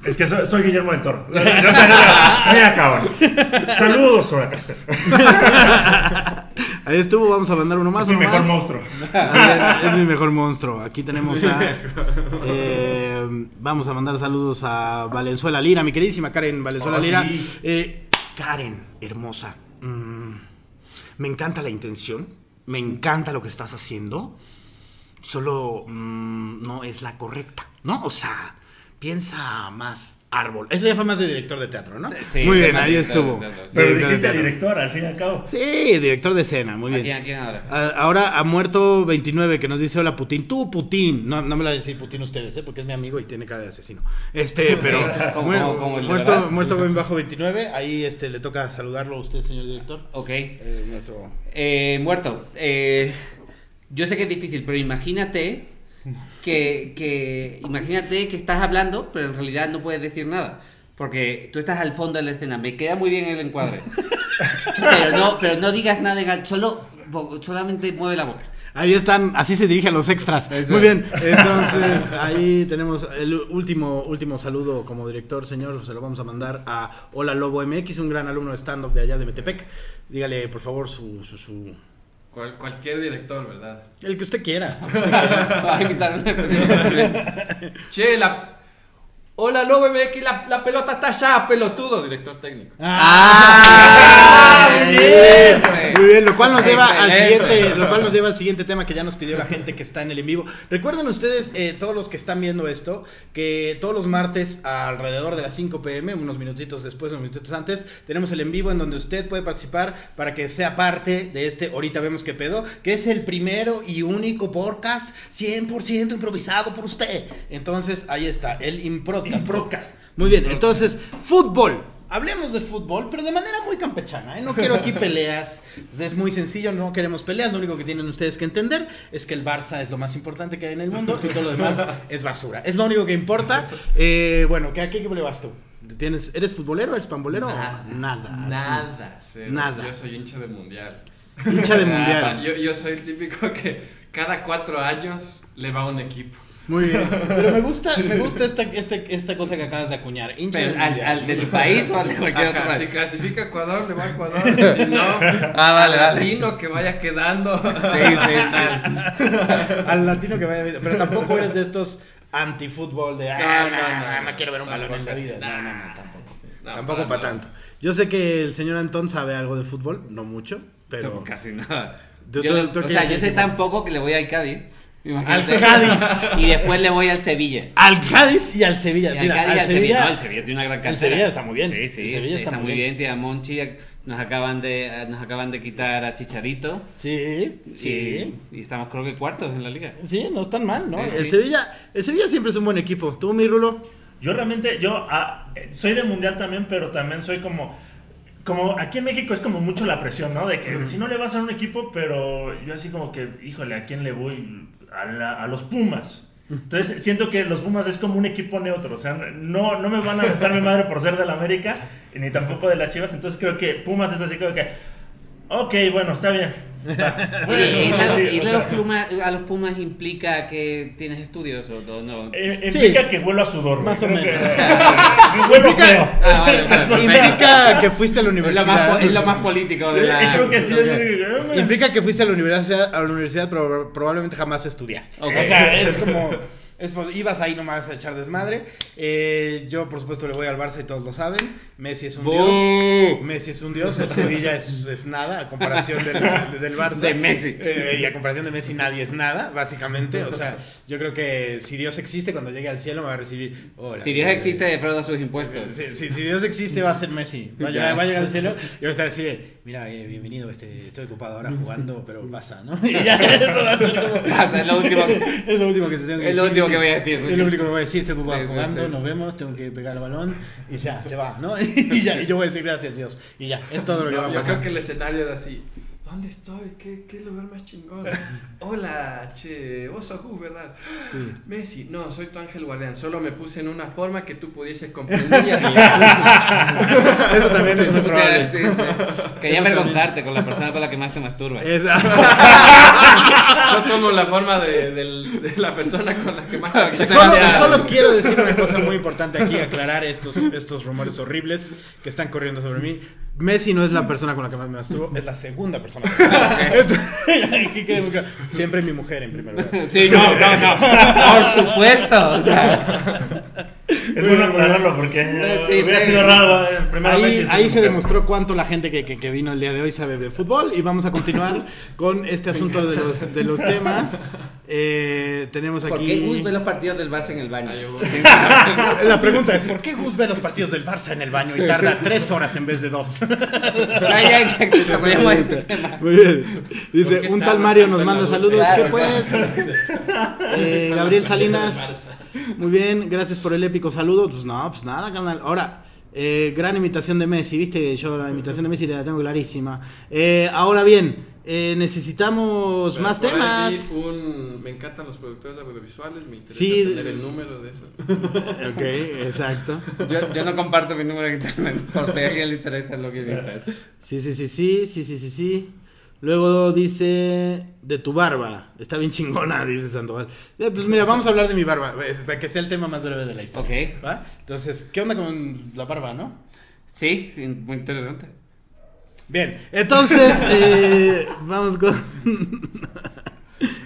Es que soy, soy Guillermo del Toro. Mira, cabrón. Saludos, Holocaster. Ahí estuvo, vamos a mandar uno más. Es mi mejor más. monstruo. Ver, es mi mejor monstruo. Aquí tenemos a. eh, vamos a mandar saludos a Valenzuela Lira, mi queridísima Karen Valenzuela Oh, Lira. sí. Eh, Karen, hermosa. mm, me encanta la intención. Me encanta lo que estás haciendo. Solo mm, no es la correcta, ¿no? O sea, piensa más árbol. Eso ya fue más de director de teatro, ¿no? Sí, muy sí, bien, más ahí estuvo. teatro, sí. Pero dijiste director, al fin y al cabo. Sí, director de escena, muy ¿A bien. quién, a quién ahora? A- Ahora ha muerto 29 que nos dice hola Putin. Tú Putin. No, no me lo van a decir Putin ustedes, ¿eh? porque es mi amigo y tiene cara de asesino. Este, pero Como- muer- como- como el de muerto, muerto bien bajo 29. Ahí este le toca saludarlo a usted, señor director. Ok. Eh, muerto. Eh, muerto. Eh, yo sé que es difícil, pero imagínate que, que imagínate que estás hablando, pero en realidad no puedes decir nada. Porque tú estás al fondo de la escena. Me queda muy bien el encuadre. Pero no, pero no digas nada en al- solo solamente mueve la boca. Ahí están, así se dirige a los extras. Eso Muy es. bien, entonces ahí tenemos el último último saludo como director, señor. Se lo vamos a mandar a Hola Lobo MX, un gran alumno de stand-up de allá de Metepec. Dígale, por favor, su, su, su- Cual- cualquier director, ¿verdad? El que usted quiera. Vas a invitar una- Che, la. Hola, Lobo MX, la, la pelota está allá, pelotudo, director técnico. Ah, muy muy bien, bien, muy bien, lo cual nos lleva al siguiente, lo cual nos lleva al siguiente tema que ya nos pidió la gente que está en el en vivo. Recuerden ustedes, eh, todos los que están viendo esto, que todos los martes alrededor de las 5 pm, unos minutitos después, unos minutitos antes, tenemos el en vivo en donde usted puede participar para que sea parte de este ahorita vemos qué pedo, que es el primero y único podcast 100% improvisado por usted. Entonces, ahí está, el Improdcast. Improdcast. Muy bien, entonces, fútbol. Hablemos de fútbol, pero de manera muy campechana. ¿eh? No quiero aquí peleas. Pues es muy sencillo, no queremos peleas. Lo único que tienen ustedes que entender es que el Barça es lo más importante que hay en el mundo y todo lo demás es basura. Es lo único que importa. Eh, bueno, ¿qué, ¿a qué equipo le vas tú? ¿Tienes, ¿Eres futbolero? ¿Eres pambolero? Nada. Nada. Nada, cero. Nada. Yo soy hincha del mundial. Hincha de mundial. yo, yo soy el típico que cada cuatro años le va a un equipo. Muy bien. Pero me gusta, me gusta esta, este- esta cosa que acabas de acuñar. Hincha Pero, del ¿al, de tu país o al de cualquier otro Ajá, país? si clasifica Ecuador, le va a Ecuador. Si no, Ah, vale, al vale. latino que vaya quedando. Sí, sí, sí. Al latino que vaya. Pero tampoco eres de estos antifútbol de. Ah, no, No, no, no, no, no, no. quiero ver un balón en la Tampoco vida. No, no, no, tampoco. No, tampoco para tanto. Yo sé que el señor Antón sabe algo de fútbol, no mucho, pero. Tú Casi nada. Tú- Yo- tú- tú o sea, yo sé qué- tan poco que le voy al Cádiz. Imagínate. Al Cádiz. Y después le voy al Sevilla. Al Cádiz y al Sevilla. Y al Mira, Cádiz y al Sevilla. Sevilla. No, el Sevilla tiene una gran el cantera. Sevilla está muy bien. Sí, sí. El Sevilla está muy muy bien. bien. Tía Monchi. Nos acaban de, nos acaban de quitar a Chicharito. Sí, sí. Y, estamos creo que cuartos en la liga. Sí, no están mal, ¿no? Sí, el sí. Sevilla, el Sevilla siempre es un buen equipo. ¿Tú, mi Rulo? Yo realmente, yo ah, soy de mundial también, pero también soy como, como aquí en México es como mucho la presión, ¿no? De que si no le vas a un equipo, pero yo así como que, híjole, ¿a quién le voy? A, la- a los Pumas. Entonces siento que los Pumas es como un equipo neutro, o sea, no, no me van a meter mi madre por ser del América, ni tampoco de las Chivas, entonces creo que Pumas es así como que, ok, bueno, está bien. va. Oye, ¿irle a los- Sí, sea, Pumas, a los Pumas implica que tienes estudios o no? no? eh, Sí. implica que huelo a sudor. Más o menos. que huelo Implica- feo. Ah, vale, vale, perfecto. Implica que fuiste a la Es lo, universidad. es lo más político de la... Y creo que sí. Eh, Implica que fuiste a la universidad, a la universidad pero probablemente jamás estudiaste. O sea, es como, es, ibas ahí nomás a echar desmadre. Eh, yo, por supuesto, le voy al Barça y todos lo saben. Messi es un dios. Messi es un dios. El Sevilla es, es nada a comparación del, del Barça. De Messi. Eh, y a comparación de Messi nadie es nada, básicamente. O sea, yo creo que si Dios existe, cuando llegue al cielo me va a recibir. "Hola". Si Dios existe, defrauda sus impuestos. Si, si- si Dios existe, va a ser Messi. Va a, llegar, va a llegar al cielo y va a estar así de, mira, eh, bienvenido, este, estoy ocupado ahora jugando, pero pasa, ¿no? Y ya, eso va a ser como... Pasa, es lo último que- es lo último que te tengo que Es lo decir. Último que voy a decir. Es lo único que voy a decir, Sí, sí, jugando, sí. nos vemos, tengo que pegar el balón y ya, se va, ¿no? Y ya, y yo voy a decir gracias Dios. Y ya, es todo lo que va No, a yo pasar. creo que el escenario era así. ¿Dónde estoy? ¿Qué, qué lugar más chingón? Hola, che, vos sos Gus, ¿verdad? Sí. Messi, no, soy tu ángel guardián. Solo me puse en una forma que tú pudieses comprender y admirar. Eso también es muy probable. sí, sí. Quería Eso avergonzarte con la persona con la que más te masturbas. Yo tomo la forma de, la persona con la que más Claro, que Solo, solo quiero decir una cosa muy importante aquí, aclarar estos, estos rumores horribles que están corriendo sobre mí. Messi no es la persona con la que más me masturbo, es la segunda persona. Muy claro. Siempre mi mujer en primer lugar. Sí, no, no, no. Por supuesto. O sea, Es bueno aclararlo porque Sí, hubiera sí. sido raro. eh, Ahí, ahí se demostró cuánto la gente que, que- que vino el día de hoy sabe de fútbol y vamos a continuar con este asunto de los, de los temas. Eh, tenemos ¿por aquí... qué Gus ve los partidos del Barça en el baño? La pregunta es, ¿por qué Gus ve los partidos del Barça en el baño y tarda tres horas en vez de dos? Este. Muy bien. Dice, ¿Por un tal Mario nos manda saludos. Claro, ¿Qué pues? Eh, Gabriel Salinas. Muy bien, gracias por el épico saludo. Pues no, pues nada, canal. Ahora, eh, gran imitación de Messi, ¿viste? Yo la imitación de Messi la tengo clarísima. Eh, ahora bien, eh, necesitamos Pero más por temas. un- me encantan los productores audiovisuales, me interesa Sí, tener de- el número de eso. Ok, exacto. Yo, yo no comparto mi número de internet por si a alguien le interesa lo que dices. Sí, sí, sí, sí, sí, sí, sí, sí. Luego dice de tu barba. Está bien chingona, dice Sandoval. Eh, pues mira, vamos a hablar de mi barba, es para que sea el tema más breve de la historia. Ok. ¿va? Entonces, ¿qué onda con la barba, no? Sí, muy interesante. Bien, entonces, eh, vamos con...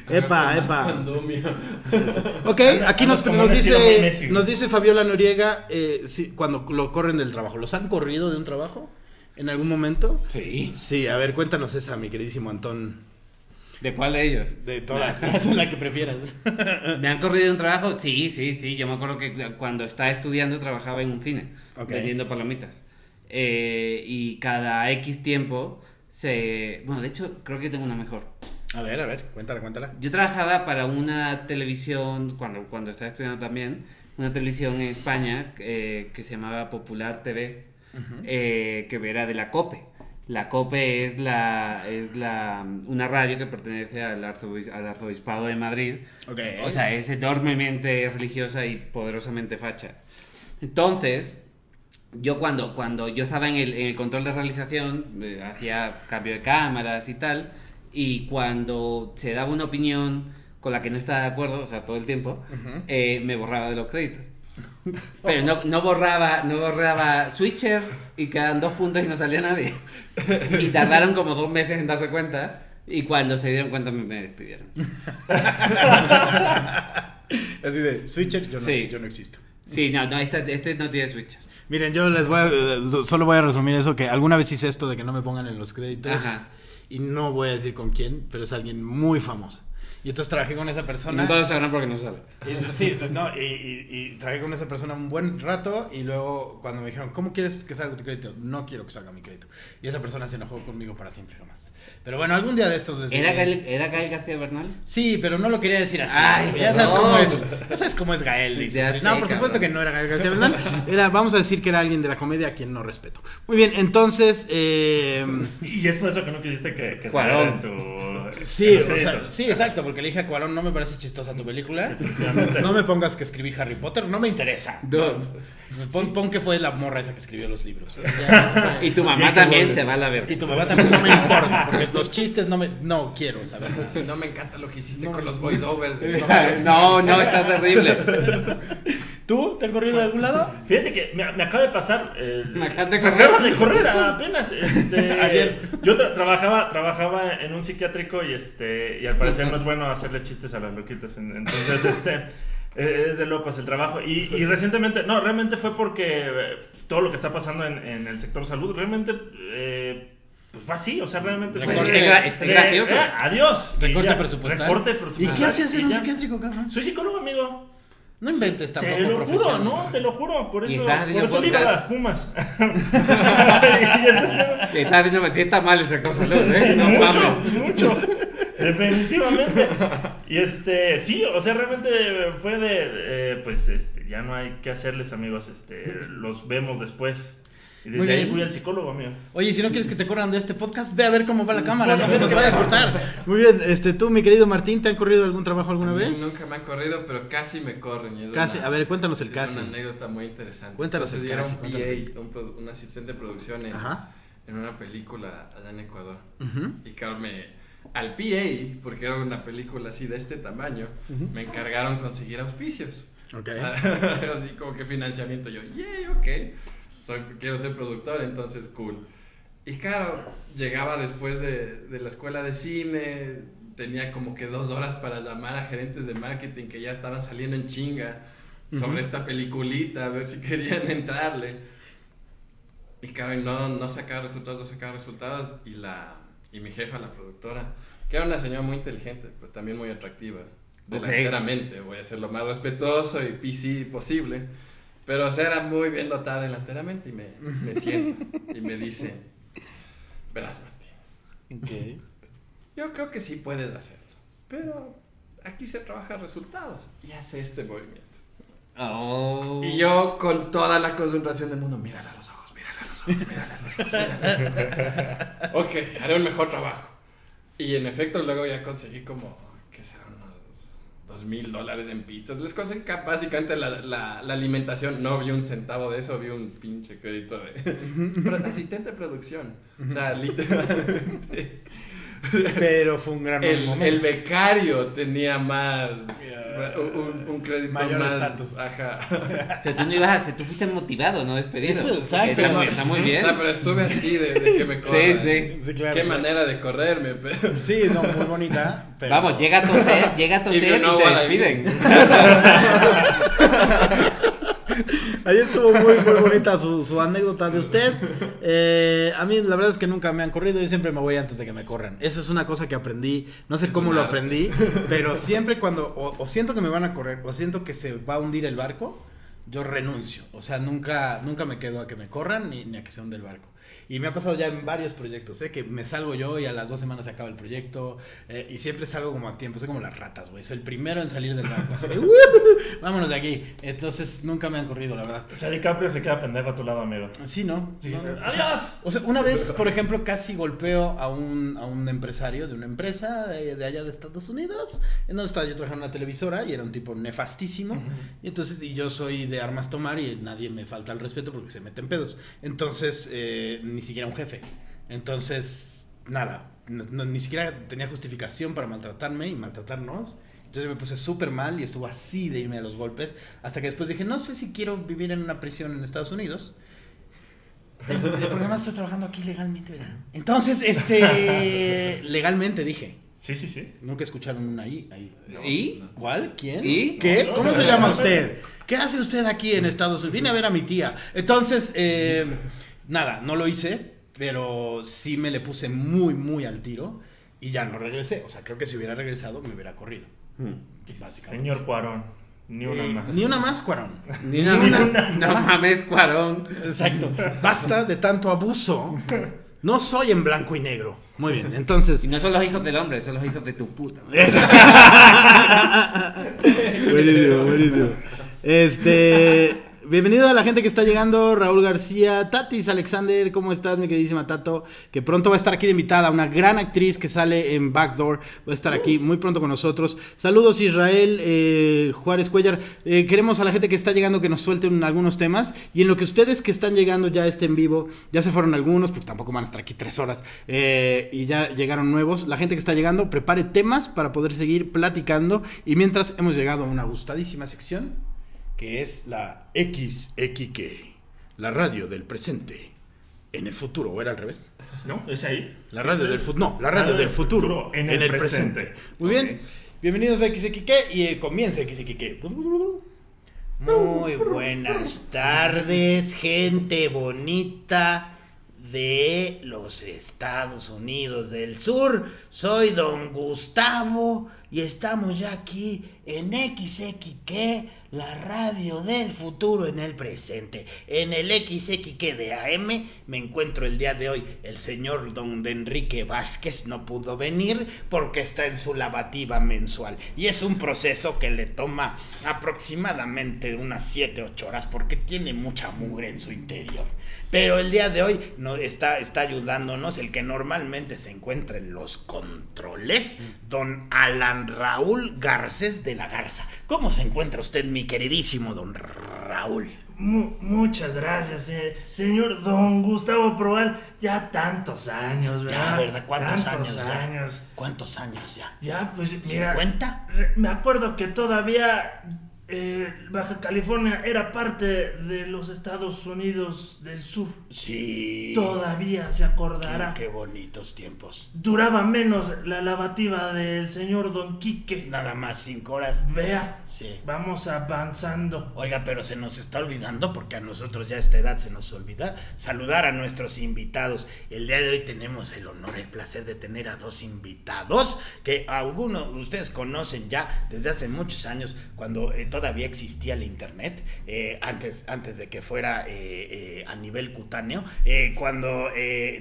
epa, epa. Ok, aquí nos, nos dice, nos dice Fabiola Noriega eh, sí, cuando lo corren del trabajo. ¿Los han corrido de un trabajo en algún momento? Sí. Sí, a ver, cuéntanos esa, mi queridísimo Antón. ¿De cuál de ellos? De todas, la que prefieras. ¿Me han corrido de un trabajo? Sí, sí, sí. Yo me acuerdo que cuando estaba estudiando trabajaba en un cine, vendiendo palomitas. Eh, y cada X tiempo se... Bueno, de hecho, creo que tengo una mejor. A ver, a ver, cuéntala, cuéntala. Yo trabajaba para una televisión, cuando, cuando estaba estudiando también, una televisión en España eh, que se llamaba Popular TV, eh, que era de la COPE. La COPE es, la, es la, una radio que pertenece al, arzobis- al Arzobispado de Madrid. O sea, es enormemente religiosa y poderosamente facha. Entonces, yo cuando, cuando yo estaba en el, en el control de realización, eh, hacía cambio de cámaras y tal, y cuando se daba una opinión con la que no estaba de acuerdo, o sea, todo el tiempo, eh, me borraba de los créditos. Pero no, no borraba, no borraba Switcher y quedan dos puntos y no salía nadie. Y tardaron como dos meses en darse cuenta y cuando se dieron cuenta me, me despidieron. Así de, Switcher, yo no, Sí. yo no existo. Sí, no, no, este, este no tiene Switcher. Miren, yo les voy a, eh, solo voy a resumir eso, que alguna vez hice esto de que no me pongan en los créditos. Ajá. Y no voy a decir con quién, pero es alguien muy famoso. Y entonces trabajé con esa persona. Nunca lo sabrán porque no sale. Y, sí, no, y, y- y trabajé con esa persona un buen rato y luego cuando me dijeron, ¿cómo quieres que salga tu crédito? No quiero que salga mi crédito. Y esa persona se enojó conmigo para siempre jamás. Pero bueno, algún día de estos... desde ¿Era Gael, ¿Era Gael García Bernal? Sí, pero no lo quería decir así. Ay, ya sabes cómo es. Ya sabes cómo es Gael. dice. Ya no, sé, por supuesto que no era Gael García Bernal. Era, vamos a decir que era alguien de la comedia a quien no respeto. Muy bien, entonces... eh, Y es por eso que no quisiste que, que Cuarón. en tu. Sí, en los o sea, créditos. sí, exacto, porque le dije a Cuarón, no me parece chistosa tu película. No me pongas que escribí Harry Potter, no me interesa. Pon, pon que fue la morra esa que escribió los libros. Ya, eso fue. Y tu mamá también se va a la verga. Y tu mamá también no me importa, los chistes no me... No quiero saber. No me encanta lo que hiciste No. con los voiceovers. No, no, está terrible. ¿Tú te han corrido de algún lado? Fíjate que me, me acaba de pasar. eh, Me acaba de me correr. acaba de correr apenas. Este, Ayer. Yo tra- trabajaba, trabajaba en un psiquiátrico y este y al parecer no es bueno hacerle chistes a las loquitas. en- Entonces, este eh, es de locos el trabajo. Y, y recientemente, no, realmente fue porque eh, todo lo que está pasando en, en el sector salud, realmente. eh, pues fue así, o sea, realmente fue Recorte- gracioso. eh, adiós. Y Recorte ya, presupuestal. Recorte ¿Y qué hacías en un psiquiátrico, cabrón? Soy psicólogo, amigo. No inventes Te tampoco lo juro, no, te lo juro, por eso, por eso le iba a las. Pumas. Está diciendo, sí está mal esa cosa, ¿no? ¿Eh? Sí, No mucho, mames. mucho. Definitivamente. Y este, sí, o sea, realmente fue de, eh, pues, este, ya no hay que hacerles, amigos, este, los vemos después. Y Muy desde ahí bien. fui al psicólogo, amigo. Oye, si no quieres que te corran de este podcast, ve a ver cómo va la cámara, no se nos vaya a cortar. Muy bien, este, tú, mi querido Martín, ¿te han corrido algún trabajo alguna vez? Nunca me han corrido, pero casi me corren. es Casi, una- a ver, cuéntanos el es casi. una anécdota muy interesante. Cuéntanos el Entonces, yo casi, era cuéntanos un PA, un, produ- un asistente de producción en, en una película allá en Ecuador. Ujú. Y claro, me, al PA, porque era una película así de este tamaño, Ujú. me encargaron conseguir auspicios. Ok. O sea, así como que financiamiento. Yo, yay, ok. Soy, quiero ser productor, entonces cool. Y claro, llegaba después de, de la escuela de cine, tenía como que dos horas para llamar a gerentes de marketing que ya estaban saliendo en chinga sobre Ujú. esta peliculita, a ver si querían entrarle. Y claro, no, no sacaba resultados, no sacaba resultados. Y, la, y mi jefa, la productora, que era una señora muy inteligente, pero también muy atractiva. Delanteramente, voy a ser lo más respetuoso y PC posible. Pero o sea, era muy bien dotada delanteramente y me, me sienta y me dice, verás Martín, Ok. yo creo que sí puedes hacerlo, pero aquí se trabaja resultados y hace este movimiento. Oh. Y yo con toda la concentración del mundo, mírale a los ojos, mírale a los ojos, mírale a los ojos. mírale a los ojos. ok, haré un mejor trabajo. Y en efecto luego ya conseguí como, ¿qué será? Dos mil dólares en pizzas. Les ca- básicamente la, la, la alimentación. No vi un centavo de eso, vi un pinche crédito de Pero asistente de producción. O sea, literalmente. Pero fue un gran El, el momento. becario tenía más. Un, un crédito Mayor más. estatus. Ajá. Pero tú no ibas a hacer, tú fuiste motivado, no despedido. Eso, exacto. Está muy, está muy bien. O sea, pero estuve así de, de que me corran. sí. Sí, claro, Qué claro. manera de correrme, pero. Sí, no, muy bonita. Pero... Vamos, llega a toser, llega a toser y, know te despiden. Ahí estuvo muy, muy bonita su, su anécdota de usted. Eh, a mí la verdad es que nunca me han corrido, yo siempre me voy antes de que me corran. Eso es una cosa que aprendí, no sé Es cómo lo arte. aprendí, pero siempre cuando o, o siento que me van a correr o siento que se va a hundir el barco, yo renuncio. O sea, nunca, nunca me quedo a que me corran ni, ni a que se hunde el barco. Y me ha pasado ya en varios proyectos, ¿eh? que me salgo yo y a las dos semanas se acaba el proyecto. eh, y siempre salgo como a tiempo, soy como las ratas, güey. Soy el primero en salir del barco. Así de, "Uh, vámonos de aquí. Entonces nunca me han corrido, la verdad. O sea, DiCaprio se queda pendejo a tu lado, amigo. Sí, ¿no? Sí, No, sí. o sea, ¡Adiós! O sea, una vez, por ejemplo, casi golpeo a un, a un empresario de una empresa de, de allá de Estados Unidos, en donde estaba yo trabajando en una televisora y era un tipo nefastísimo. Y entonces, y yo soy de armas tomar y nadie me falta el respeto porque se meten pedos. Entonces, eh, ni siquiera un jefe. Entonces, nada, no- ni siquiera tenía justificación para maltratarme y maltratarnos. Entonces me puse súper mal y estuvo así de irme a los golpes. Hasta que después dije, no sé si quiero vivir en una prisión en Estados Unidos. El, el problema estoy trabajando aquí legalmente, ¿verdad? Entonces, este, legalmente dije. Sí, sí, sí. Nunca escucharon una ahí. ahí. ¿Y? ¿Cuál? ¿Quién? ¿Y? ¿Qué? ¿Cómo se llama usted? ¿Qué hace usted aquí en Estados Unidos? Vine a ver a mi tía. Entonces, eh, nada, no lo hice, pero sí me le puse muy, muy al tiro y ya no regresé. O sea, creo que si hubiera regresado me hubiera corrido. Hmm. Básicamente. Señor Cuarón, ni una Eh, más. Ni una más, Cuarón. Ni una, Ni una- una no más. mames, Cuarón. Exacto. Basta de tanto abuso. No soy en blanco y negro. Muy bien, entonces. Si no son los hijos del hombre, son los hijos de tu puta. buenísimo, buenísimo. Este, bienvenido a la gente que está llegando, Raúl García, Tatis Alexander, ¿cómo estás, mi queridísima Tato? Que pronto va a estar aquí de invitada, una gran actriz que sale en Backdoor, va a estar aquí muy pronto con nosotros. Saludos Israel, eh, Juárez Cuellar, Eh, queremos a la gente que está llegando que nos suelten algunos temas y en lo que ustedes que están llegando ya estén vivo, ya se fueron algunos, pues tampoco van a estar aquí tres horas eh, y ya llegaron nuevos. La gente que está llegando, prepare temas para poder seguir platicando y mientras hemos llegado a una gustadísima sección que es la XXQ, la radio del presente en el futuro, ¿o era al revés? ¿No? ¿Es ahí? La radio del futuro, no, la radio del futuro, en el, presente. Muy bien, bienvenidos a XXQ y eh, comienza XXQ. Muy buenas tardes, gente bonita de los Estados Unidos del Sur. Soy don Gustavo y estamos ya aquí en XXQ, la radio del futuro en el presente. En el XXQ de AM me encuentro el día de hoy. El señor don Enrique Vázquez no pudo venir porque está en su lavativa mensual. Y es un proceso que le toma aproximadamente unas 7, 8 horas porque tiene mucha mugre en su interior. Pero el día de hoy no, está, está ayudándonos el que normalmente se encuentra en los controles, don Alan Raúl Garcés de la Garza. ¿Cómo se encuentra usted, mi queridísimo don Raúl? Mu- muchas gracias, eh, señor don Gustavo Proal. Ya tantos años, ¿verdad? Ya, ¿verdad? ¿Cuántos Tantos años ya? años. ¿Cuántos años ya? Ya, pues mira. ¿50? re- Me acuerdo que todavía eh, Baja California era parte de los Estados Unidos del Sur. Sí. Todavía se acordará. Qué, qué bonitos tiempos. Duraba menos la lavativa del señor Don Quique. Nada más cinco horas. Vea, Sí. vamos avanzando. Oiga, pero se nos está olvidando, porque a nosotros ya a esta edad se nos olvida, saludar a nuestros invitados. El día de hoy tenemos el honor, el placer de tener a dos invitados que algunos de ustedes conocen ya desde hace muchos años, cuando eh, todavía existía el Internet, eh, antes, antes de que fuera eh, eh, a nivel cutáneo, cuando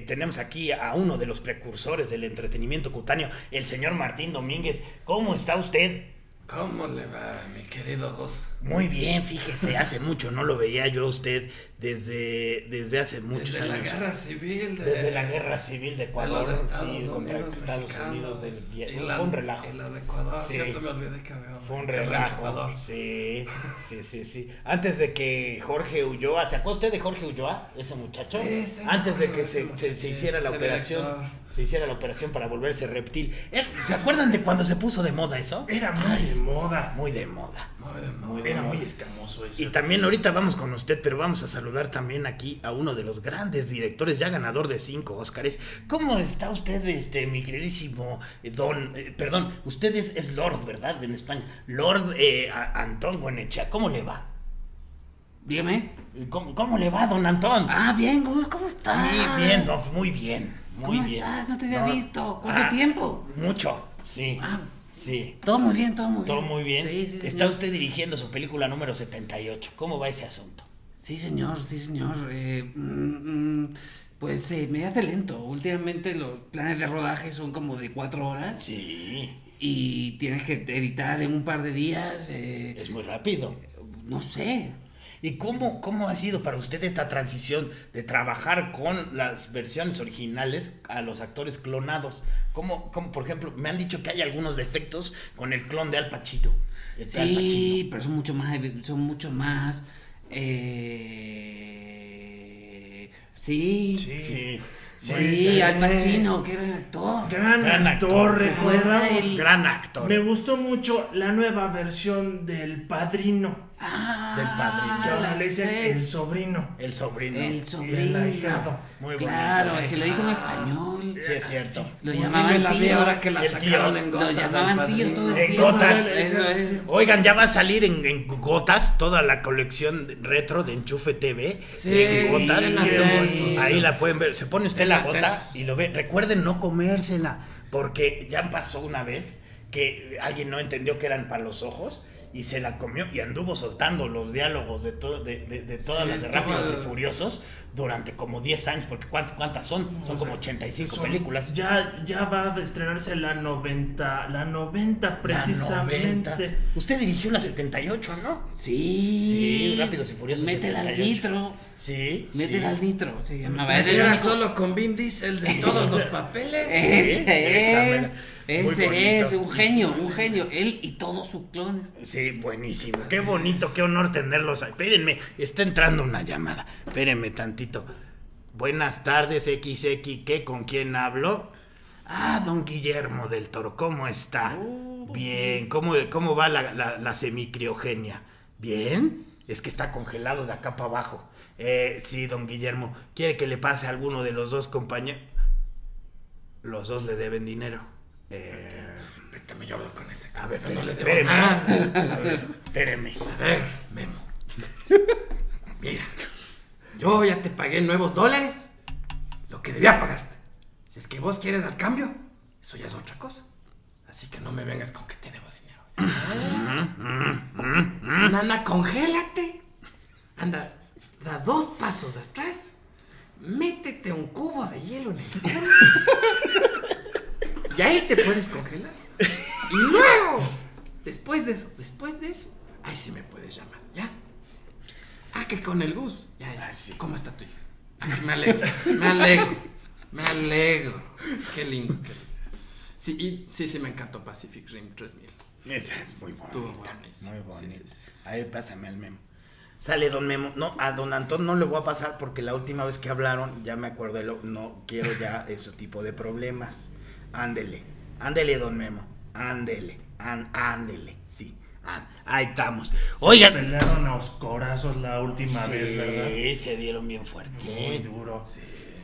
tenemos aquí a uno de los precursores del entretenimiento cutáneo, el señor Martín Domínguez. ¿Cómo está usted? ¿Cómo le va, mi querido Gus? Muy bien, fíjese, hace mucho no lo veía yo a usted desde, desde hace muchos Desde la años. guerra civil. De, Desde la guerra civil de Ecuador, los Estados sí, contra Unidos Estados mexicanos, Unidos del y la- Fue un relajo. Y la de Ecuador, Sí. cierto, me olvidé que había Fue un relajo. Sí, sí, sí, sí. Antes de que Jorge Ulloa, ¿se acuerda usted de Jorge Ulloa, ese muchacho? Sí, sí, Antes de que de se, se- se hiciera la operación, director. Se hiciera la operación para volverse reptil. Eh, ¿Se acuerdan de cuando se puso de moda eso? Era muy de moda. Muy de moda. Muy de Muy Era moda. muy escamoso ese. Y también ahorita vamos con usted, pero vamos a saludar también aquí a uno de los grandes directores, ya ganador de cinco Óscares. ¿Cómo está usted, este, mi queridísimo eh, Don, eh, perdón, usted es, es Lord, ¿verdad? En España. Lord eh, Antón Goenechea, ¿cómo le va? Dígame. ¿Cómo, cómo le va, don Antón? Ah, bien, ¿cómo estás? sí, bien, no, muy bien, muy ¿Cómo bien. estás? No te había visto. ¿Cuánto tiempo? Mucho, sí, Ah, sí. todo muy bien, todo muy bien. Todo muy bien. Sí, sí, Está señor. usted dirigiendo su película número 78. ¿Cómo va ese asunto? Sí, señor, sí, señor. Eh, mm, mm, pues eh, me hace lento. Últimamente los planes de rodaje son como de cuatro horas Sí, y tienes que editar en un par de días. eh, es muy rápido. no sé. ¿Y cómo, cómo ha sido para usted esta transición de trabajar con las versiones originales a los actores clonados? ¿Cómo, cómo, por ejemplo, me han dicho que hay algunos defectos con el clon de Al Pacino? Al Sí, Pacino. pero son mucho más, son mucho más. Eh, sí, Sí. Sí, sí, Pues, Al Pacino, que gran actor. Gran, Gran actor, actor. El- gran actor. Me gustó mucho la nueva versión del Padrino. Ah, Del Padrino. Que ahora la le dicen sé. el sobrino. El sobrino. El sobrino. ahijado. Muy bonito. Claro, es que lo dijo en Ah. español. Sí, es cierto. Lo Pues llamaban la tío. ahora que la El sacaron tío. en Lo gotas. llamaban al tío todo el En tiempo. gotas. Eso es. Oigan, ya va a salir en, en gotas toda la colección retro de Enchufe TV. Sí, en gotas. sí, bonito. bonito. Ahí la pueden ver. Se pone usted la gota y lo ve. Recuerden no comérsela. Porque ya pasó una vez que alguien no entendió que eran para los ojos y se la comió y anduvo soltando los diálogos de, todo, de, de- de todas Sí, las de Rápidos y Furiosos durante como 10 años. Porque ¿cuántas, cuántas son? Son como 85 Son- películas. Ya, ya va a estrenarse la 90, la 90 La precisamente. 90. Usted dirigió la 78, ¿no? Sí. Sí, Rápidos y Furiosos Métela al 78. nitro. Sí, Métela sí. al nitro, se llamaba. Era el era único- solo con Vin Diesel de todos los papeles. Esa es. Ese es un genio, un genio. Él y todos sus clones. Sí, buenísimo. Qué bonito, qué honor tenerlos. ahí. Espérenme, está entrando una llamada. Espérenme tantito. Buenas tardes, XX, ¿qué? ¿Con quién hablo? Ah, don Guillermo del Toro, ¿cómo está? Oh, Bien, ¿cómo, cómo va la, la, la semicriogenia? ¿Bien? Es que está congelado de acá para abajo. Eh, sí, don Guillermo, ¿quiere que le pase a alguno de los dos compañeros? Los dos le deben dinero. Eh, Ahorita yo hablo con ese. a ver, no le debo espéreme. nada. A ver, espéreme. A ver, Memo. Mira, yo ya te pagué nuevos dólares lo que debía pagarte. Si es que vos quieres al cambio, eso ya es otra cosa. Así que no me vengas con que te debo dinero. Nana, congélate. Anda, da dos pasos atrás. Métete un cubo de hielo en el culo. Y ahí te puedes congelar. Y luego, después de eso, después de eso, ahí sí me puedes llamar, ¿ya? Ah, que con el bus. Ya, ya. ¿Cómo está tu hija? Ah, me alegro, me alegro, me alegro. Qué lindo, qué lindo. Sí, y, sí, sí, me encantó Pacific Rim 3000. Esa es muy bonita. buenísimo. Muy Sí, bonita. sí, sí. A ver, pásame el memo. Sale don Memo. No, a don Antón no le voy a pasar porque la última vez que hablaron, ya me acuerdo, de lo, no quiero ya ese tipo de problemas. Ándele, ándele, don Memo. Ándele, án- ándele, sí. ahí estamos. Se Oigan. pelearon a oscorazos la última Sí, vez, ¿verdad? se dieron bien fuerte. Muy duro.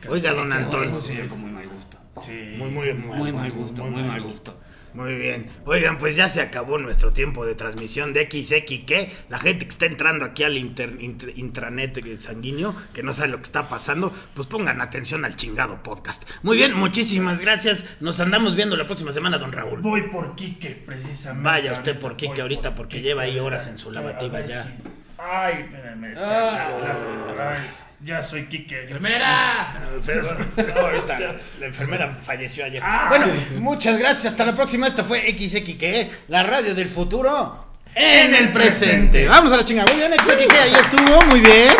Oiga, don bueno, sí, con muy mal gusto. Sí. Muy, muy, Muy mal gusto, muy mal gusto. Muy bien. Oigan, pues ya se acabó nuestro tiempo de transmisión de XX que la gente que está entrando aquí al inter- inter- intranet sanguíneo, que no sabe lo que está pasando, pues pongan atención al chingado podcast. Muy bien, muchísimas gracias. Nos andamos viendo la próxima semana, don Raúl. Voy por Quique, precisamente. Vaya usted por Quique ahorita, por porque Quique, lleva ahí horas en su lavativa ya. si- Ay, espérame. es que- Ah. Ay, ya soy Quique. ¡Enfermera! Ahorita la, enfermera falleció ayer. Ah. Bueno, muchas gracias. Hasta la próxima. Esta fue XX que la radio del futuro en el presente. Vamos a la chingada. Muy bien, XX que ahí estuvo. Muy bien.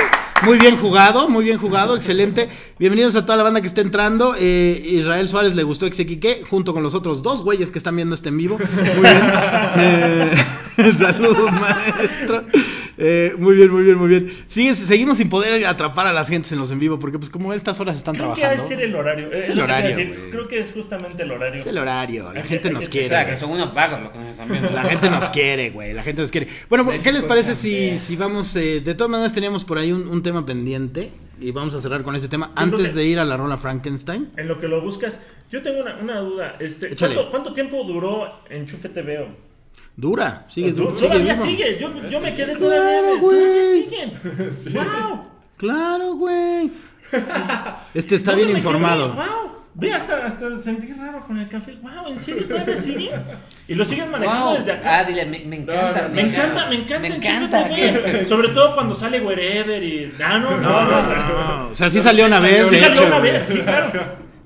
Muy bien jugado, muy bien jugado, excelente. Bienvenidos a toda la banda que está entrando. Eh, Israel Suárez le gustó XXK junto con los otros dos güeyes que están viendo este en vivo. Muy bien. Eh, saludos, maestro. Eh, muy bien, muy bien, muy bien. Sigue- seguimos sin poder atrapar a las gentes en los en vivo porque pues como estas horas están Creo que trabajando. de ser el horario. Es eh, el que horario, decir. güey. Creo que es justamente el horario. Es el horario, la Hay gente que- nos que- O sea, que quiere. son unos vagos los que nos están viendo. La gente nos quiere, güey, la gente nos quiere. Bueno, ¿qué les México parece si, si vamos, eh, de todas maneras teníamos por ahí un, un tema pendiente y vamos a cerrar con ese tema antes que- de ir a la rola Frankenstein. En lo que lo buscas, yo tengo una, una duda. Este. ¿cuánto, cuánto tiempo duró Enchufe TVO? Dura, sigue, Du- todavía sigue. Yo, yo me quedé Claro, todavía. güey. Todavía siguen. ¡Wow! Claro, güey. Este está No, bien quedé, informado. ¡Wow! Ve, hasta, hasta sentí raro con el café. ¡Wow! ¿En serio todavía siguen? Y lo siguen manejando Wow. desde acá. Ah, dile, me, me encanta. No, no, Me encanta, me encanta. Me encanta. TV. ¿qué? Sobre todo cuando sale Wherever y. Ah, no, no, No, o sea, sí salió una vez, Sí salió una vez, sí, claro.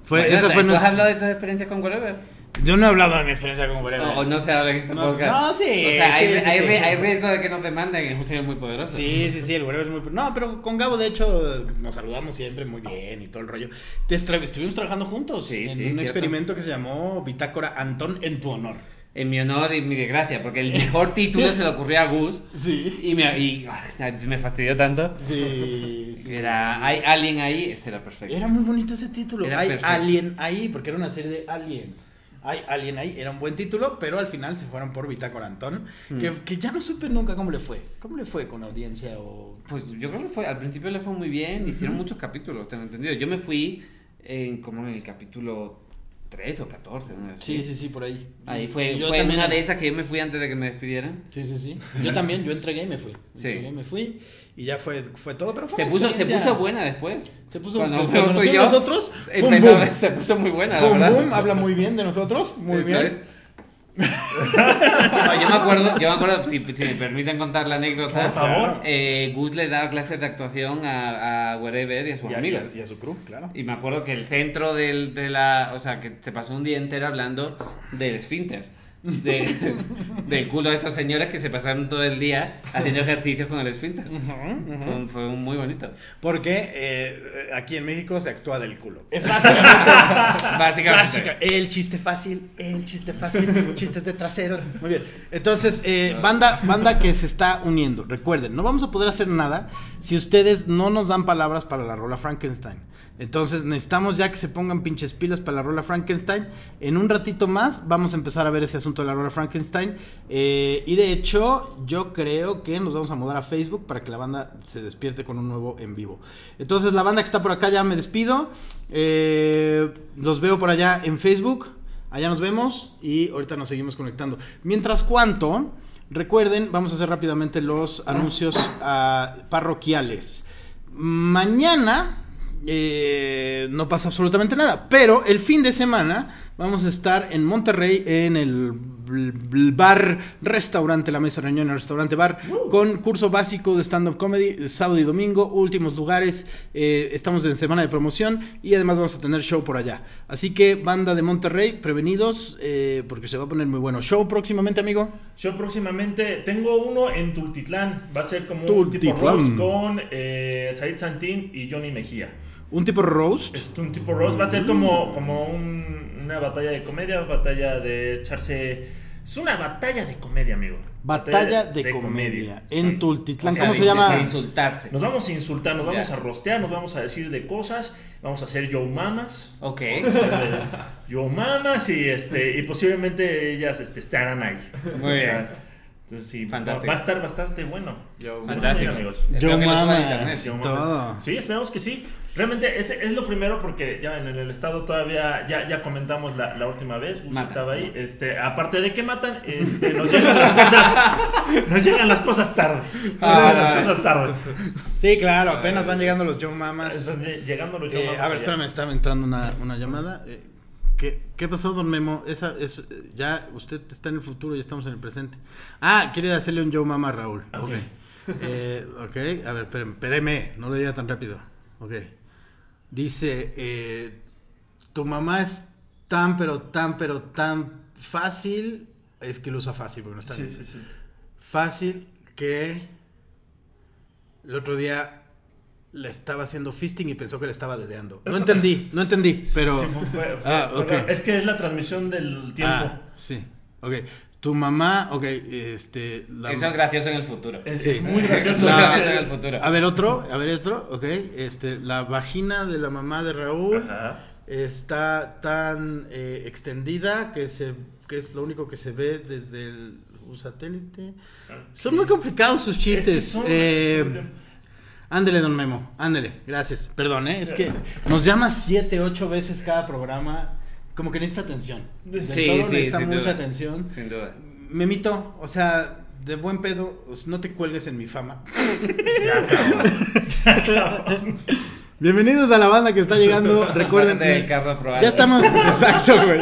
Fue, Bueno, esa fue ¿Tú has hablado de tus experiencias con Whatever? Yo no he hablado de mi experiencia con Wherever. O, o no se habla en este No, podcast. no, sí, O sea, hay, sí, sí, hay, sí. hay riesgo de que nos demanden. Es un señor muy poderoso. Sí, sí, sí, el Wherever es muy... No, pero con Gabo, de hecho, nos saludamos siempre muy bien y todo el rollo. Estuvimos trabajando juntos Sí, en sí, un cierto. experimento que se llamó Bitácora Antón en tu honor. En mi honor y mi desgracia, porque el mejor título se le ocurrió a Gus Sí. y me, y, ah, me fastidió tanto. Sí, sí. Era, hay alguien ahí, ese era perfecto. Era muy bonito ese título. Era Hay perfecto. Alien ahí, porque era una serie de aliens. Hay Alien ahí, era un buen título, pero al final se fueron por Bitácora Antón, que, Mm. que ya no supe nunca cómo le fue. ¿Cómo le fue con audiencia o...? Pues yo creo que fue, al principio le fue muy bien, hicieron muchos capítulos, tengo entendido. Yo me fui en, como en el capítulo 13 o 14, ¿no? Sí, sí, sí, por ahí. Ahí fue, Yo fue también- una de esas que yo me fui antes de que me despidieran. Sí, sí, sí. Yo también, yo entregué y me fui. Sí. Entregué y me fui y ya fue, fue todo, pero fue Se puso, se puso buena después. Se puso Cuando cuando, yo, nosotros, empezó- boom. se puso muy buena, la verdad. boom, habla muy bien de nosotros, muy Eso bien. es. No, yo me acuerdo, yo me acuerdo, si, si me permiten contar la anécdota, Por favor. eh, Gus le daba clases de actuación a, a Wherever y a sus Y a, y a- y a su crew, claro. Y me acuerdo que el centro del, de la. O sea, que se pasó un día entero hablando del esfínter. De- del culo de estos señores que se pasaron todo el día haciendo ejercicios con el esfínter. Fue, muy bonito. Porque eh, aquí en México se actúa del culo. Básicamente. El chiste fácil, el chiste fácil, chistes de traseros. Muy bien. Entonces, eh, banda, banda que se está uniendo. Recuerden, no vamos a poder hacer nada si ustedes no nos dan palabras para la rola Frankenstein. Entonces necesitamos ya que se pongan pinches pilas para la rola Frankenstein. En un ratito más vamos a empezar a ver ese asunto de la rola Frankenstein. Eh, y de hecho, yo creo que nos vamos a mudar a Facebook para que la banda se despierte con un nuevo en vivo. Entonces, la banda que está por acá ya me despido. Eh, los veo por allá en Facebook. Allá nos vemos y ahorita nos seguimos conectando. Mientras cuanto, recuerden, vamos a hacer rápidamente los anuncios ah, parroquiales. Mañana, eh, no pasa absolutamente nada. Pero el fin de semana vamos a estar en Monterrey en el bar restaurante La Mesa Reunión, el restaurante bar, con curso básico de stand-up comedy, sábado y domingo, últimos lugares. eh, estamos en semana de promoción y además vamos a tener show por allá. Así que, banda de Monterrey, prevenidos, eh, porque se va a poner muy bueno. Show próximamente, amigo. Yo próximamente tengo uno en Tultitlán. Va a ser como un tipo Tultitlán. Rose con eh, Said Santín y Johnny Mejía. Un tipo roast. Es un tipo Rose. Va a ser como, como un- una batalla de comedia, batalla de echarse. Es una batalla de comedia, amigo. Batalla de, comedia. En Sí. Tultitlán. O sea, ¿Cómo de- se llama? De insultarse. Nos vamos a insultar, nos Ya. vamos a rostear, nos vamos a decir de cosas, vamos a hacer yo mamas. Ok. yo mamas y este y posiblemente ellas este, estarán ahí. Muy bien. Entonces sí, va, Fantástico. va a estar bastante bueno. Yo, Fantástico. amigos. Espero Yo mamas. Yo Todo. mamas. Sí, esperamos que sí. Realmente ese es lo primero porque ya en el estado todavía ya, ya comentamos la, la última vez, Gus estaba ahí. Este, aparte de que matan, este, nos llegan las cosas, nos llegan las cosas tarde. Ah, las cosas tarde. Sí, claro, apenas van llegando los Yo Mamas. Llegando los yo Eh, mamas a ver, espérame, estaba entrando una, una llamada. Eh, ¿qué, ¿Qué pasó, don Memo? Esa, es, ya usted está en el futuro y estamos en el presente. Ah, quiere hacerle un Yo Mama a Raúl. Ok. Ok. Eh, ok, a ver, espérame, espéreme, no lo diga tan rápido. Ok. Dice, eh, tu mamá es tan, pero tan, pero tan fácil. Es que lo usa fácil porque no está Sí, bien. sí, sí. Fácil que el otro día le estaba haciendo fisting y pensó que le estaba dedeando. No entendí, no entendí, pero... Sí, fue- fue- ah. Es que es la transmisión del tiempo. Ah, sí, ok. Tu mamá, ok, este... la- Eso es gracioso en el futuro. Es, Sí. es muy gracioso. La- en el futuro. A ver otro, a ver otro, ok. Este, la vagina de la mamá de Raúl Ajá. está tan eh, extendida que se que es lo único que se ve desde el un satélite. Son muy complicados sus Es que chistes. son- eh, son- Ándele, don Memo, ándele, gracias. Perdón, ¿eh? es que nos llama siete, ocho veces cada programa. Como que necesita atención. De Sí, todo sí, necesita sin mucha duda. atención. Sin duda. Memito, o sea, de buen pedo, pues, no te cuelgues en mi fama. Ya, cabrón. Ya, cabrón. Bienvenidos a la banda que está llegando. Recuerden, ya estamos, exacto, güey.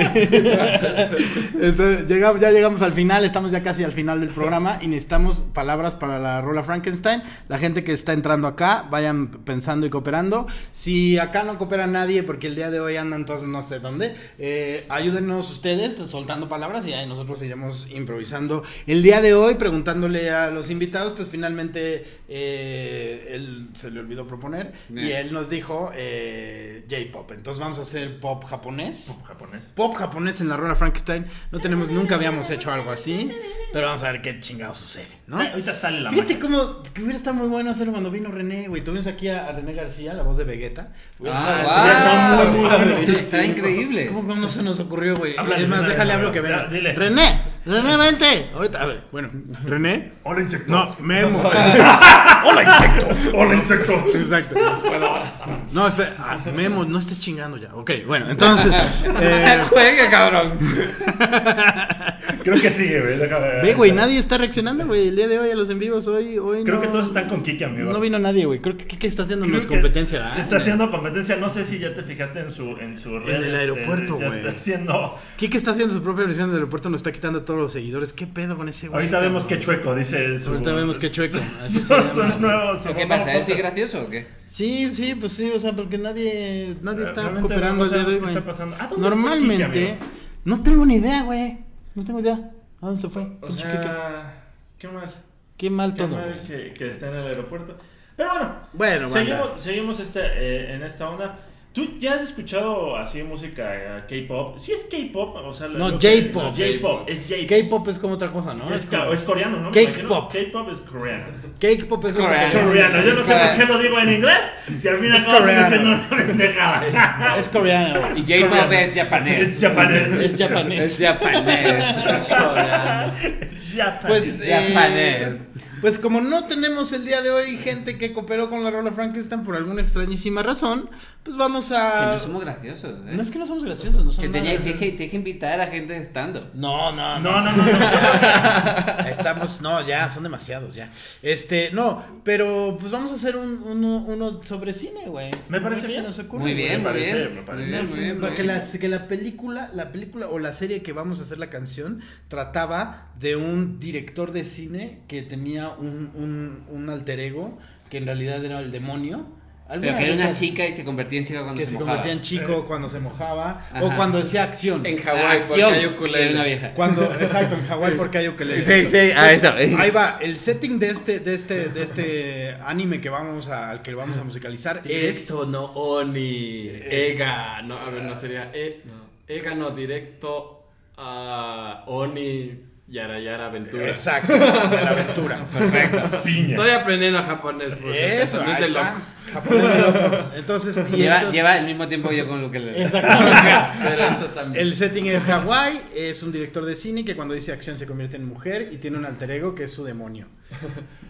Entonces, llegamos- ya llegamos al final, estamos ya casi al final del programa y necesitamos palabras para la rola Frankenstein. La gente que está entrando acá, vayan pensando y cooperando. Si acá no coopera nadie, porque el día de hoy andan todos no sé dónde, eh, ayúdenos ustedes soltando palabras y ahí nosotros iremos improvisando. El día de hoy, preguntándole a los invitados, pues finalmente eh, él se le olvidó proponer y él nos dijo eh, J-pop. Entonces vamos a hacer pop japonés. Japonés. Pop japonés en la rueda Frankenstein. No tenemos, nunca habíamos hecho algo así. Pero vamos a ver qué chingado sucede, ¿no? Eh, Ahorita sale la Fíjate cómo que hubiera estado muy bueno hacerlo cuando vino René, güey. Tuvimos aquí a, a René García, la voz de Vegeta. Ah, está muy, muy wow. bueno. Está increíble. ¿Cómo, cómo no se nos ocurrió, güey? Es más, déjale hablo que venga. dile. René, René, vente. Ahorita, a ver, bueno, René. Hola, insecto. No, Memo. Hola, insecto. Hola, insecto. Exacto. Puedo abrazar. No, espera, ah, Memo, no estés chingando ya. Ok, bueno, entonces. eh, Juegue, cabrón. Creo que sigue, güey. Déjame. ve, güey, nadie está reaccionando, güey. El día de hoy a los en vivos, hoy, hoy Creo no- que todos están con Kike, amigo. No vino nadie, güey. Creo que Kike está haciendo Creo que competencia, ¿verdad? Está haciendo competencia. No sé si ya te fijaste en su, en su red. el este, aeropuerto, ya güey. está haciendo. Kike está haciendo su propia versión del aeropuerto, nos está quitando a todos los seguidores. ¿Qué pedo con ese güey? Ahorita vemos qué chueco, dice su. Ahorita vemos qué chueco. Así Son, nuevos. ¿Qué pasa? ¿Es gracioso o qué? Sí, sí, pues sí, o sea, porque nadie, nadie Eh, está realmente cooperando el día de hoy, qué güey. está pasando. ¿A dónde fue Normalmente, no tengo ni idea, güey. No tengo idea. ¿A dónde se fue? O sea, qué mal. Qué mal Qué todo, mal que, que esté en el aeropuerto. Pero bueno, Bueno, seguimos, seguimos este, eh, en esta onda. ¿Tú ya has escuchado así música eh, K-pop? Sí es K-pop, o sea, No, J-pop. no, J-pop, es J-pop. K-pop es como otra cosa, ¿no? Es, como- es coreano, ¿no? Me Cake imagino. pop. K-pop es coreano. Cake-pop es coreano. Coreano. Yo no sé por qué lo digo en inglés. Si al fin y Es al cabo sigue coreano. siendo una pendejada. Es coreano. Y J-pop es japonés. Es japonés. Es japonés. Es japonés. Es coreano. Es japonés. Pues, Es japonés. eh, pues como no tenemos el día de hoy gente que cooperó con la rola Frankenstein por alguna extrañísima razón, pues vamos Que a... no somos graciosos, ¿eh? No es que no somos graciosos, no Que somos tenía, nada que, graciosos. que, tienes que invitar a gente estando. No, no, No, no, no. no. Estamos, no, ya, son demasiados, ya. Este, no, pero pues vamos a hacer un, uno, uno sobre cine, güey. Me parece bien. nos ocurre, Muy bien, Me parece, bien. me parece. Muy bien, muy bien, Para muy que, bien. la, que la película, la película o la serie que vamos a hacer la canción trataba de un director de cine que tenía un, un, un alter ego que en realidad era el demonio. Pero que era una chica y se convertía en chica cuando que se, se mojaba. convertía en chico cuando se mojaba o cuando decía acción. En Hawái, porque hay Era una ukulele. vieja. Cuando, exacto, en Hawái porque hay ukelele. Sí, sí, a eso. Ahí va, el setting de este, de este, de este anime que vamos a, al que vamos a musicalizar es Directo, no Oni. Es- Ega, no, a ver, no sería. E, no. Ega, no, directo a Oni Yara Yara Aventura. exacto, de la aventura. Perfecto. Piña. Estoy aprendiendo japonés, por si Eso, acaso, no es ahí de está. locos. Japonés de locos. Entonces, y Lleva, entonces- lleva el mismo tiempo yo con lo que le Exactamente. Pero eso también. El setting es Hawái, es un director de cine que cuando dice acción se convierte en mujer y tiene un alter ego que es su demonio.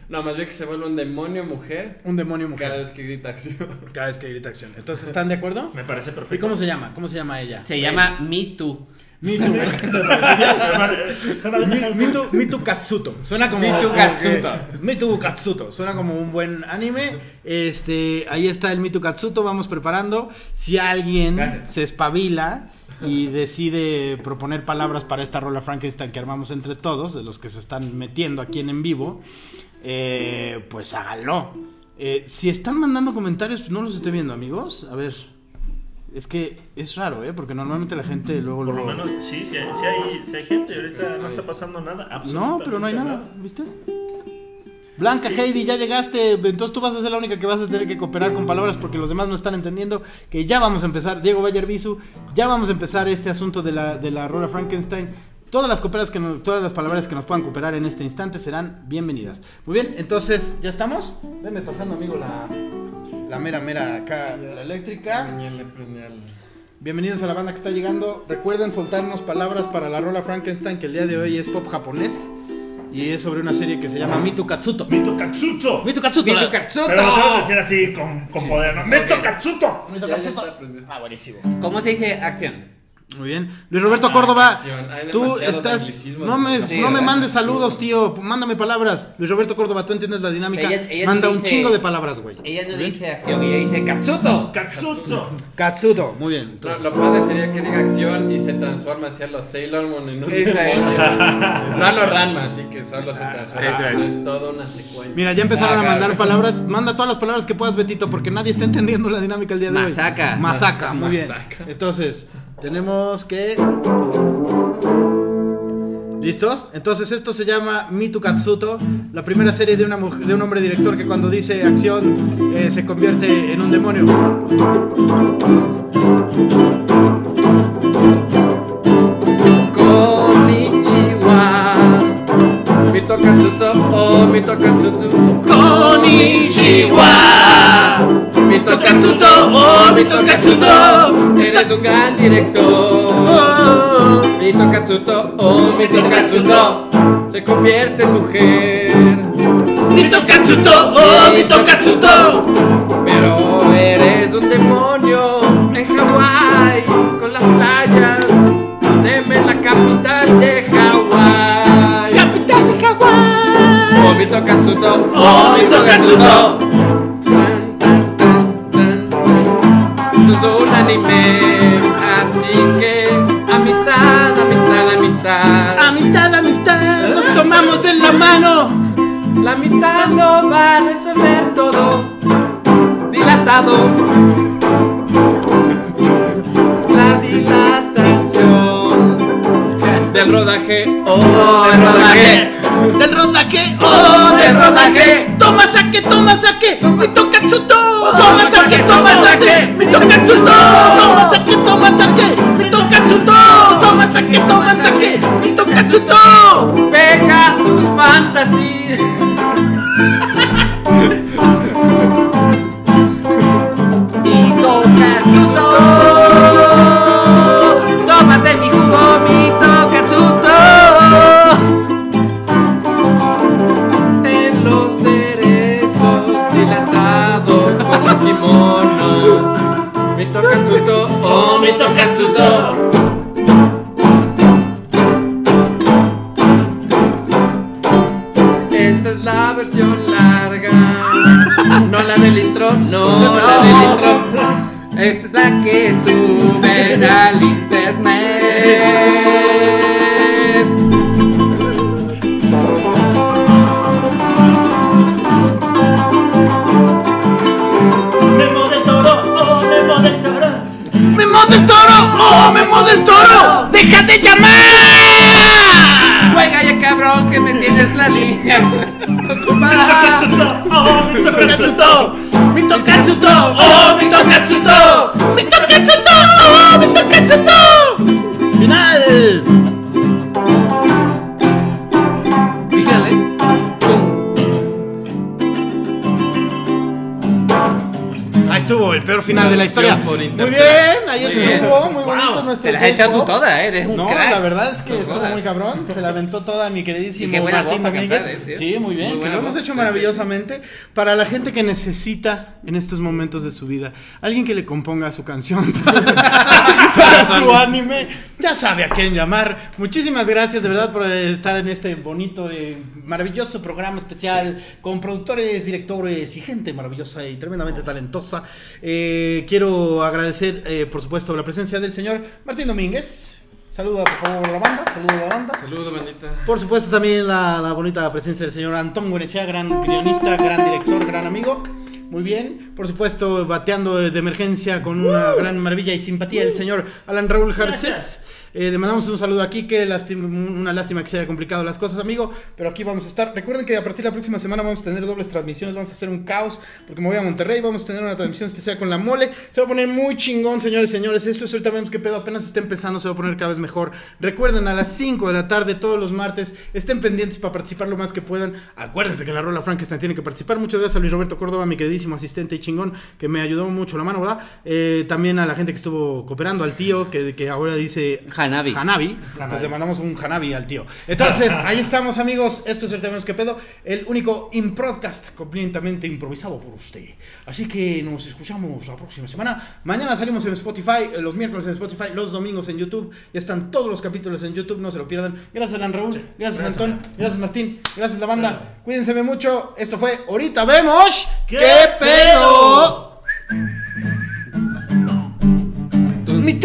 No, más bien que se vuelve un demonio mujer Un demonio mujer. cada vez que grita acción. Cada vez que grita acción. Entonces, ¿están de acuerdo? Me parece perfecto. ¿Y cómo se llama? ¿Cómo se llama ella? Se llama Me Too. Mitu. Mitu, Mitu Katsuto. Suena como. Mitu Katsuto. Mitu Katsuto. Suena como un buen anime. Este, ahí está el Mitu Katsuto. Vamos preparando. Si alguien Gracias. se espabila y decide proponer palabras para esta rola Frankenstein que armamos entre todos, de los que se están metiendo aquí en en vivo, eh, pues háganlo. Eh, si están mandando comentarios, pues no los estoy viendo, amigos. A ver. Es que es raro, ¿eh? Porque normalmente la gente luego... Por lo menos, sí, sí hay, sí hay, sí hay gente. Ahorita no está pasando nada. No, pero no hay nada, ¿viste? Blanca Heidi, ya llegaste, entonces tú vas a ser la única que vas a tener que cooperar con palabras porque los demás no están entendiendo que ya vamos a empezar, Diego Vallarbizu, ya vamos a empezar este asunto de la, de la Rola Frankenstein. Todas las, cooperas que nos- todas las palabras que nos puedan cooperar en este instante serán bienvenidas. Muy bien, entonces, ¿ya estamos? Venme pasando, amigo, la, la mera, mera acá, la eléctrica. Bienvenidos a la banda que está llegando. Recuerden soltarnos palabras para la rola Frankenstein, que el día de hoy es pop japonés. Y es sobre una serie que se llama Mitu Katsuto. Mito Katsuto. Mitu Katsuto. Mitu Katsuto. Pero lo que decir así con, con poder, ¿no? ¡Mito Katsuto! Mitu Katsuto. Ah, buenísimo. ¿Cómo se dice acción? Muy bien. Luis Roberto Ah, Córdoba. Hay tú estás... No me, Sí, no me mandes saludos, tío. Mándame palabras. Luis Roberto Córdoba, tú entiendes la dinámica. Ella- ella Manda un chingo de palabras, güey. Ella no bien. dice acción, ella dice Katsuto. Katsuto. Katsuto. Muy bien. No, lo padre sería que diga acción y se transforma hacia los Sailor Moon en un Esa es. No lo Ranma, así que solo se transforma. esa es. Es toda una secuencia. Mira, ya empezaron a mandar palabras. Manda todas las palabras que puedas, Betito, porque nadie está entendiendo la dinámica el día de Masaca. hoy. Masaca. muy bien. Masaca. Entonces, tenemos que. ¿Listos? Entonces, esto se llama Mitu Katsuto, la primera serie de, un hombre director que cuando dice acción eh, se convierte en un demonio. Eres un gran director. Mito Katsuto, oh, Mito Katsuto. Se convierte en mujer. Mito Katsuto, oh, Mito Katsuto. Pero eres un demonio en Hawái con las playas. Deme la capital de Hawái. Capital de Hawái. Oh, Mito Katsuto, Oh, Mito Katsuto. Oh mi Tokatsuto. Esta has echado tú K-pop. todas, ¿eh? eres un No, crack. la verdad es que estuvo muy cabrón. Se la aventó toda mi queridísimo Y qué buena Martín voz para Domínguez. cantar, eh, sí, muy bien, Muy que lo hemos voz. hecho Sí, maravillosamente. Para la gente que necesita en estos momentos de su vida, alguien que le componga su canción para su anime, ya sabe a quién llamar. Muchísimas gracias de verdad por estar en este bonito, eh, maravilloso programa especial con productores, directores y gente maravillosa y tremendamente talentosa. Eh, quiero agradecer, eh, por supuesto, la presencia del señor Martín Domínguez. Saluda, por favor, a la banda. Saluda a la banda. Saludos, bandita. Por supuesto, también la, la bonita presencia del señor Antón Guenechea, gran guionista, gran director, gran amigo. Muy bien. Por supuesto, bateando de emergencia con una gran maravilla y simpatía el señor Alan Raúl Garcés. Eh, le mandamos un saludo aquí, que una lástima que se haya complicado las cosas, amigo, pero aquí vamos a estar. Recuerden que a partir de la próxima semana vamos a tener dobles transmisiones, vamos a hacer un caos, porque me voy a Monterrey, vamos a tener una transmisión especial con la mole. Se va a poner muy chingón, señores señores. Esto es ahorita vemos que pedo apenas está empezando, se va a poner cada vez mejor. Recuerden, a las 5 de la tarde, todos los martes, estén pendientes para participar lo más que puedan. Acuérdense que la Rola Frankenstein tiene que participar. Muchas gracias a Luis Roberto Córdoba, mi queridísimo asistente y chingón, que me ayudó mucho la mano, ¿verdad? Eh, también a la gente que estuvo cooperando, al tío, que ahora dice Hanabi. Hanabi, pues le mandamos un Hanabi al tío. Entonces, ahí estamos, amigos. Esto es el Tenemos que pedo, el único improdcast completamente improvisado por usted. Así que nos escuchamos la próxima semana. Mañana salimos en Spotify, los miércoles en Spotify, los domingos en YouTube. Ya están todos los capítulos en YouTube, no se lo pierdan. Gracias, Alan Raúl. Gracias, Gracias, Antón. Gracias, Martín. Gracias, la banda. Gracias. Cuídense mucho. Esto fue Ahorita Vemos. ¿Qué pedo? Mi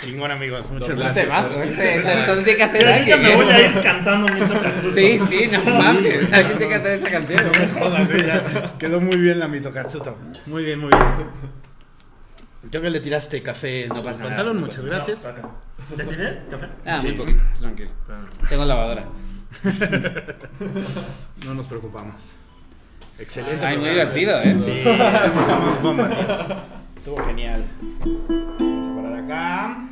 Chingón, amigos. Muchas gracias. Este, entonces tiene que hacer alguien. me ¿eh? voy a ir cantando. Sí, sí, no mames. Alguien tiene que hacer esa canción. No me jodas, eh, ya. Quedó muy bien la Mitokatsuto. Muy bien, muy bien. Creo que le tiraste café en No pasa nada, pantalón. no Muchas No, gracias. ¿Te tiré café? Ah, Sí. muy poquito, tranquilo. Tengo lavadora. No nos preocupamos. Excelente. Ay, muy divertido, ¿eh? Sí, pasamos bomba. Estuvo genial. Vamos a parar acá.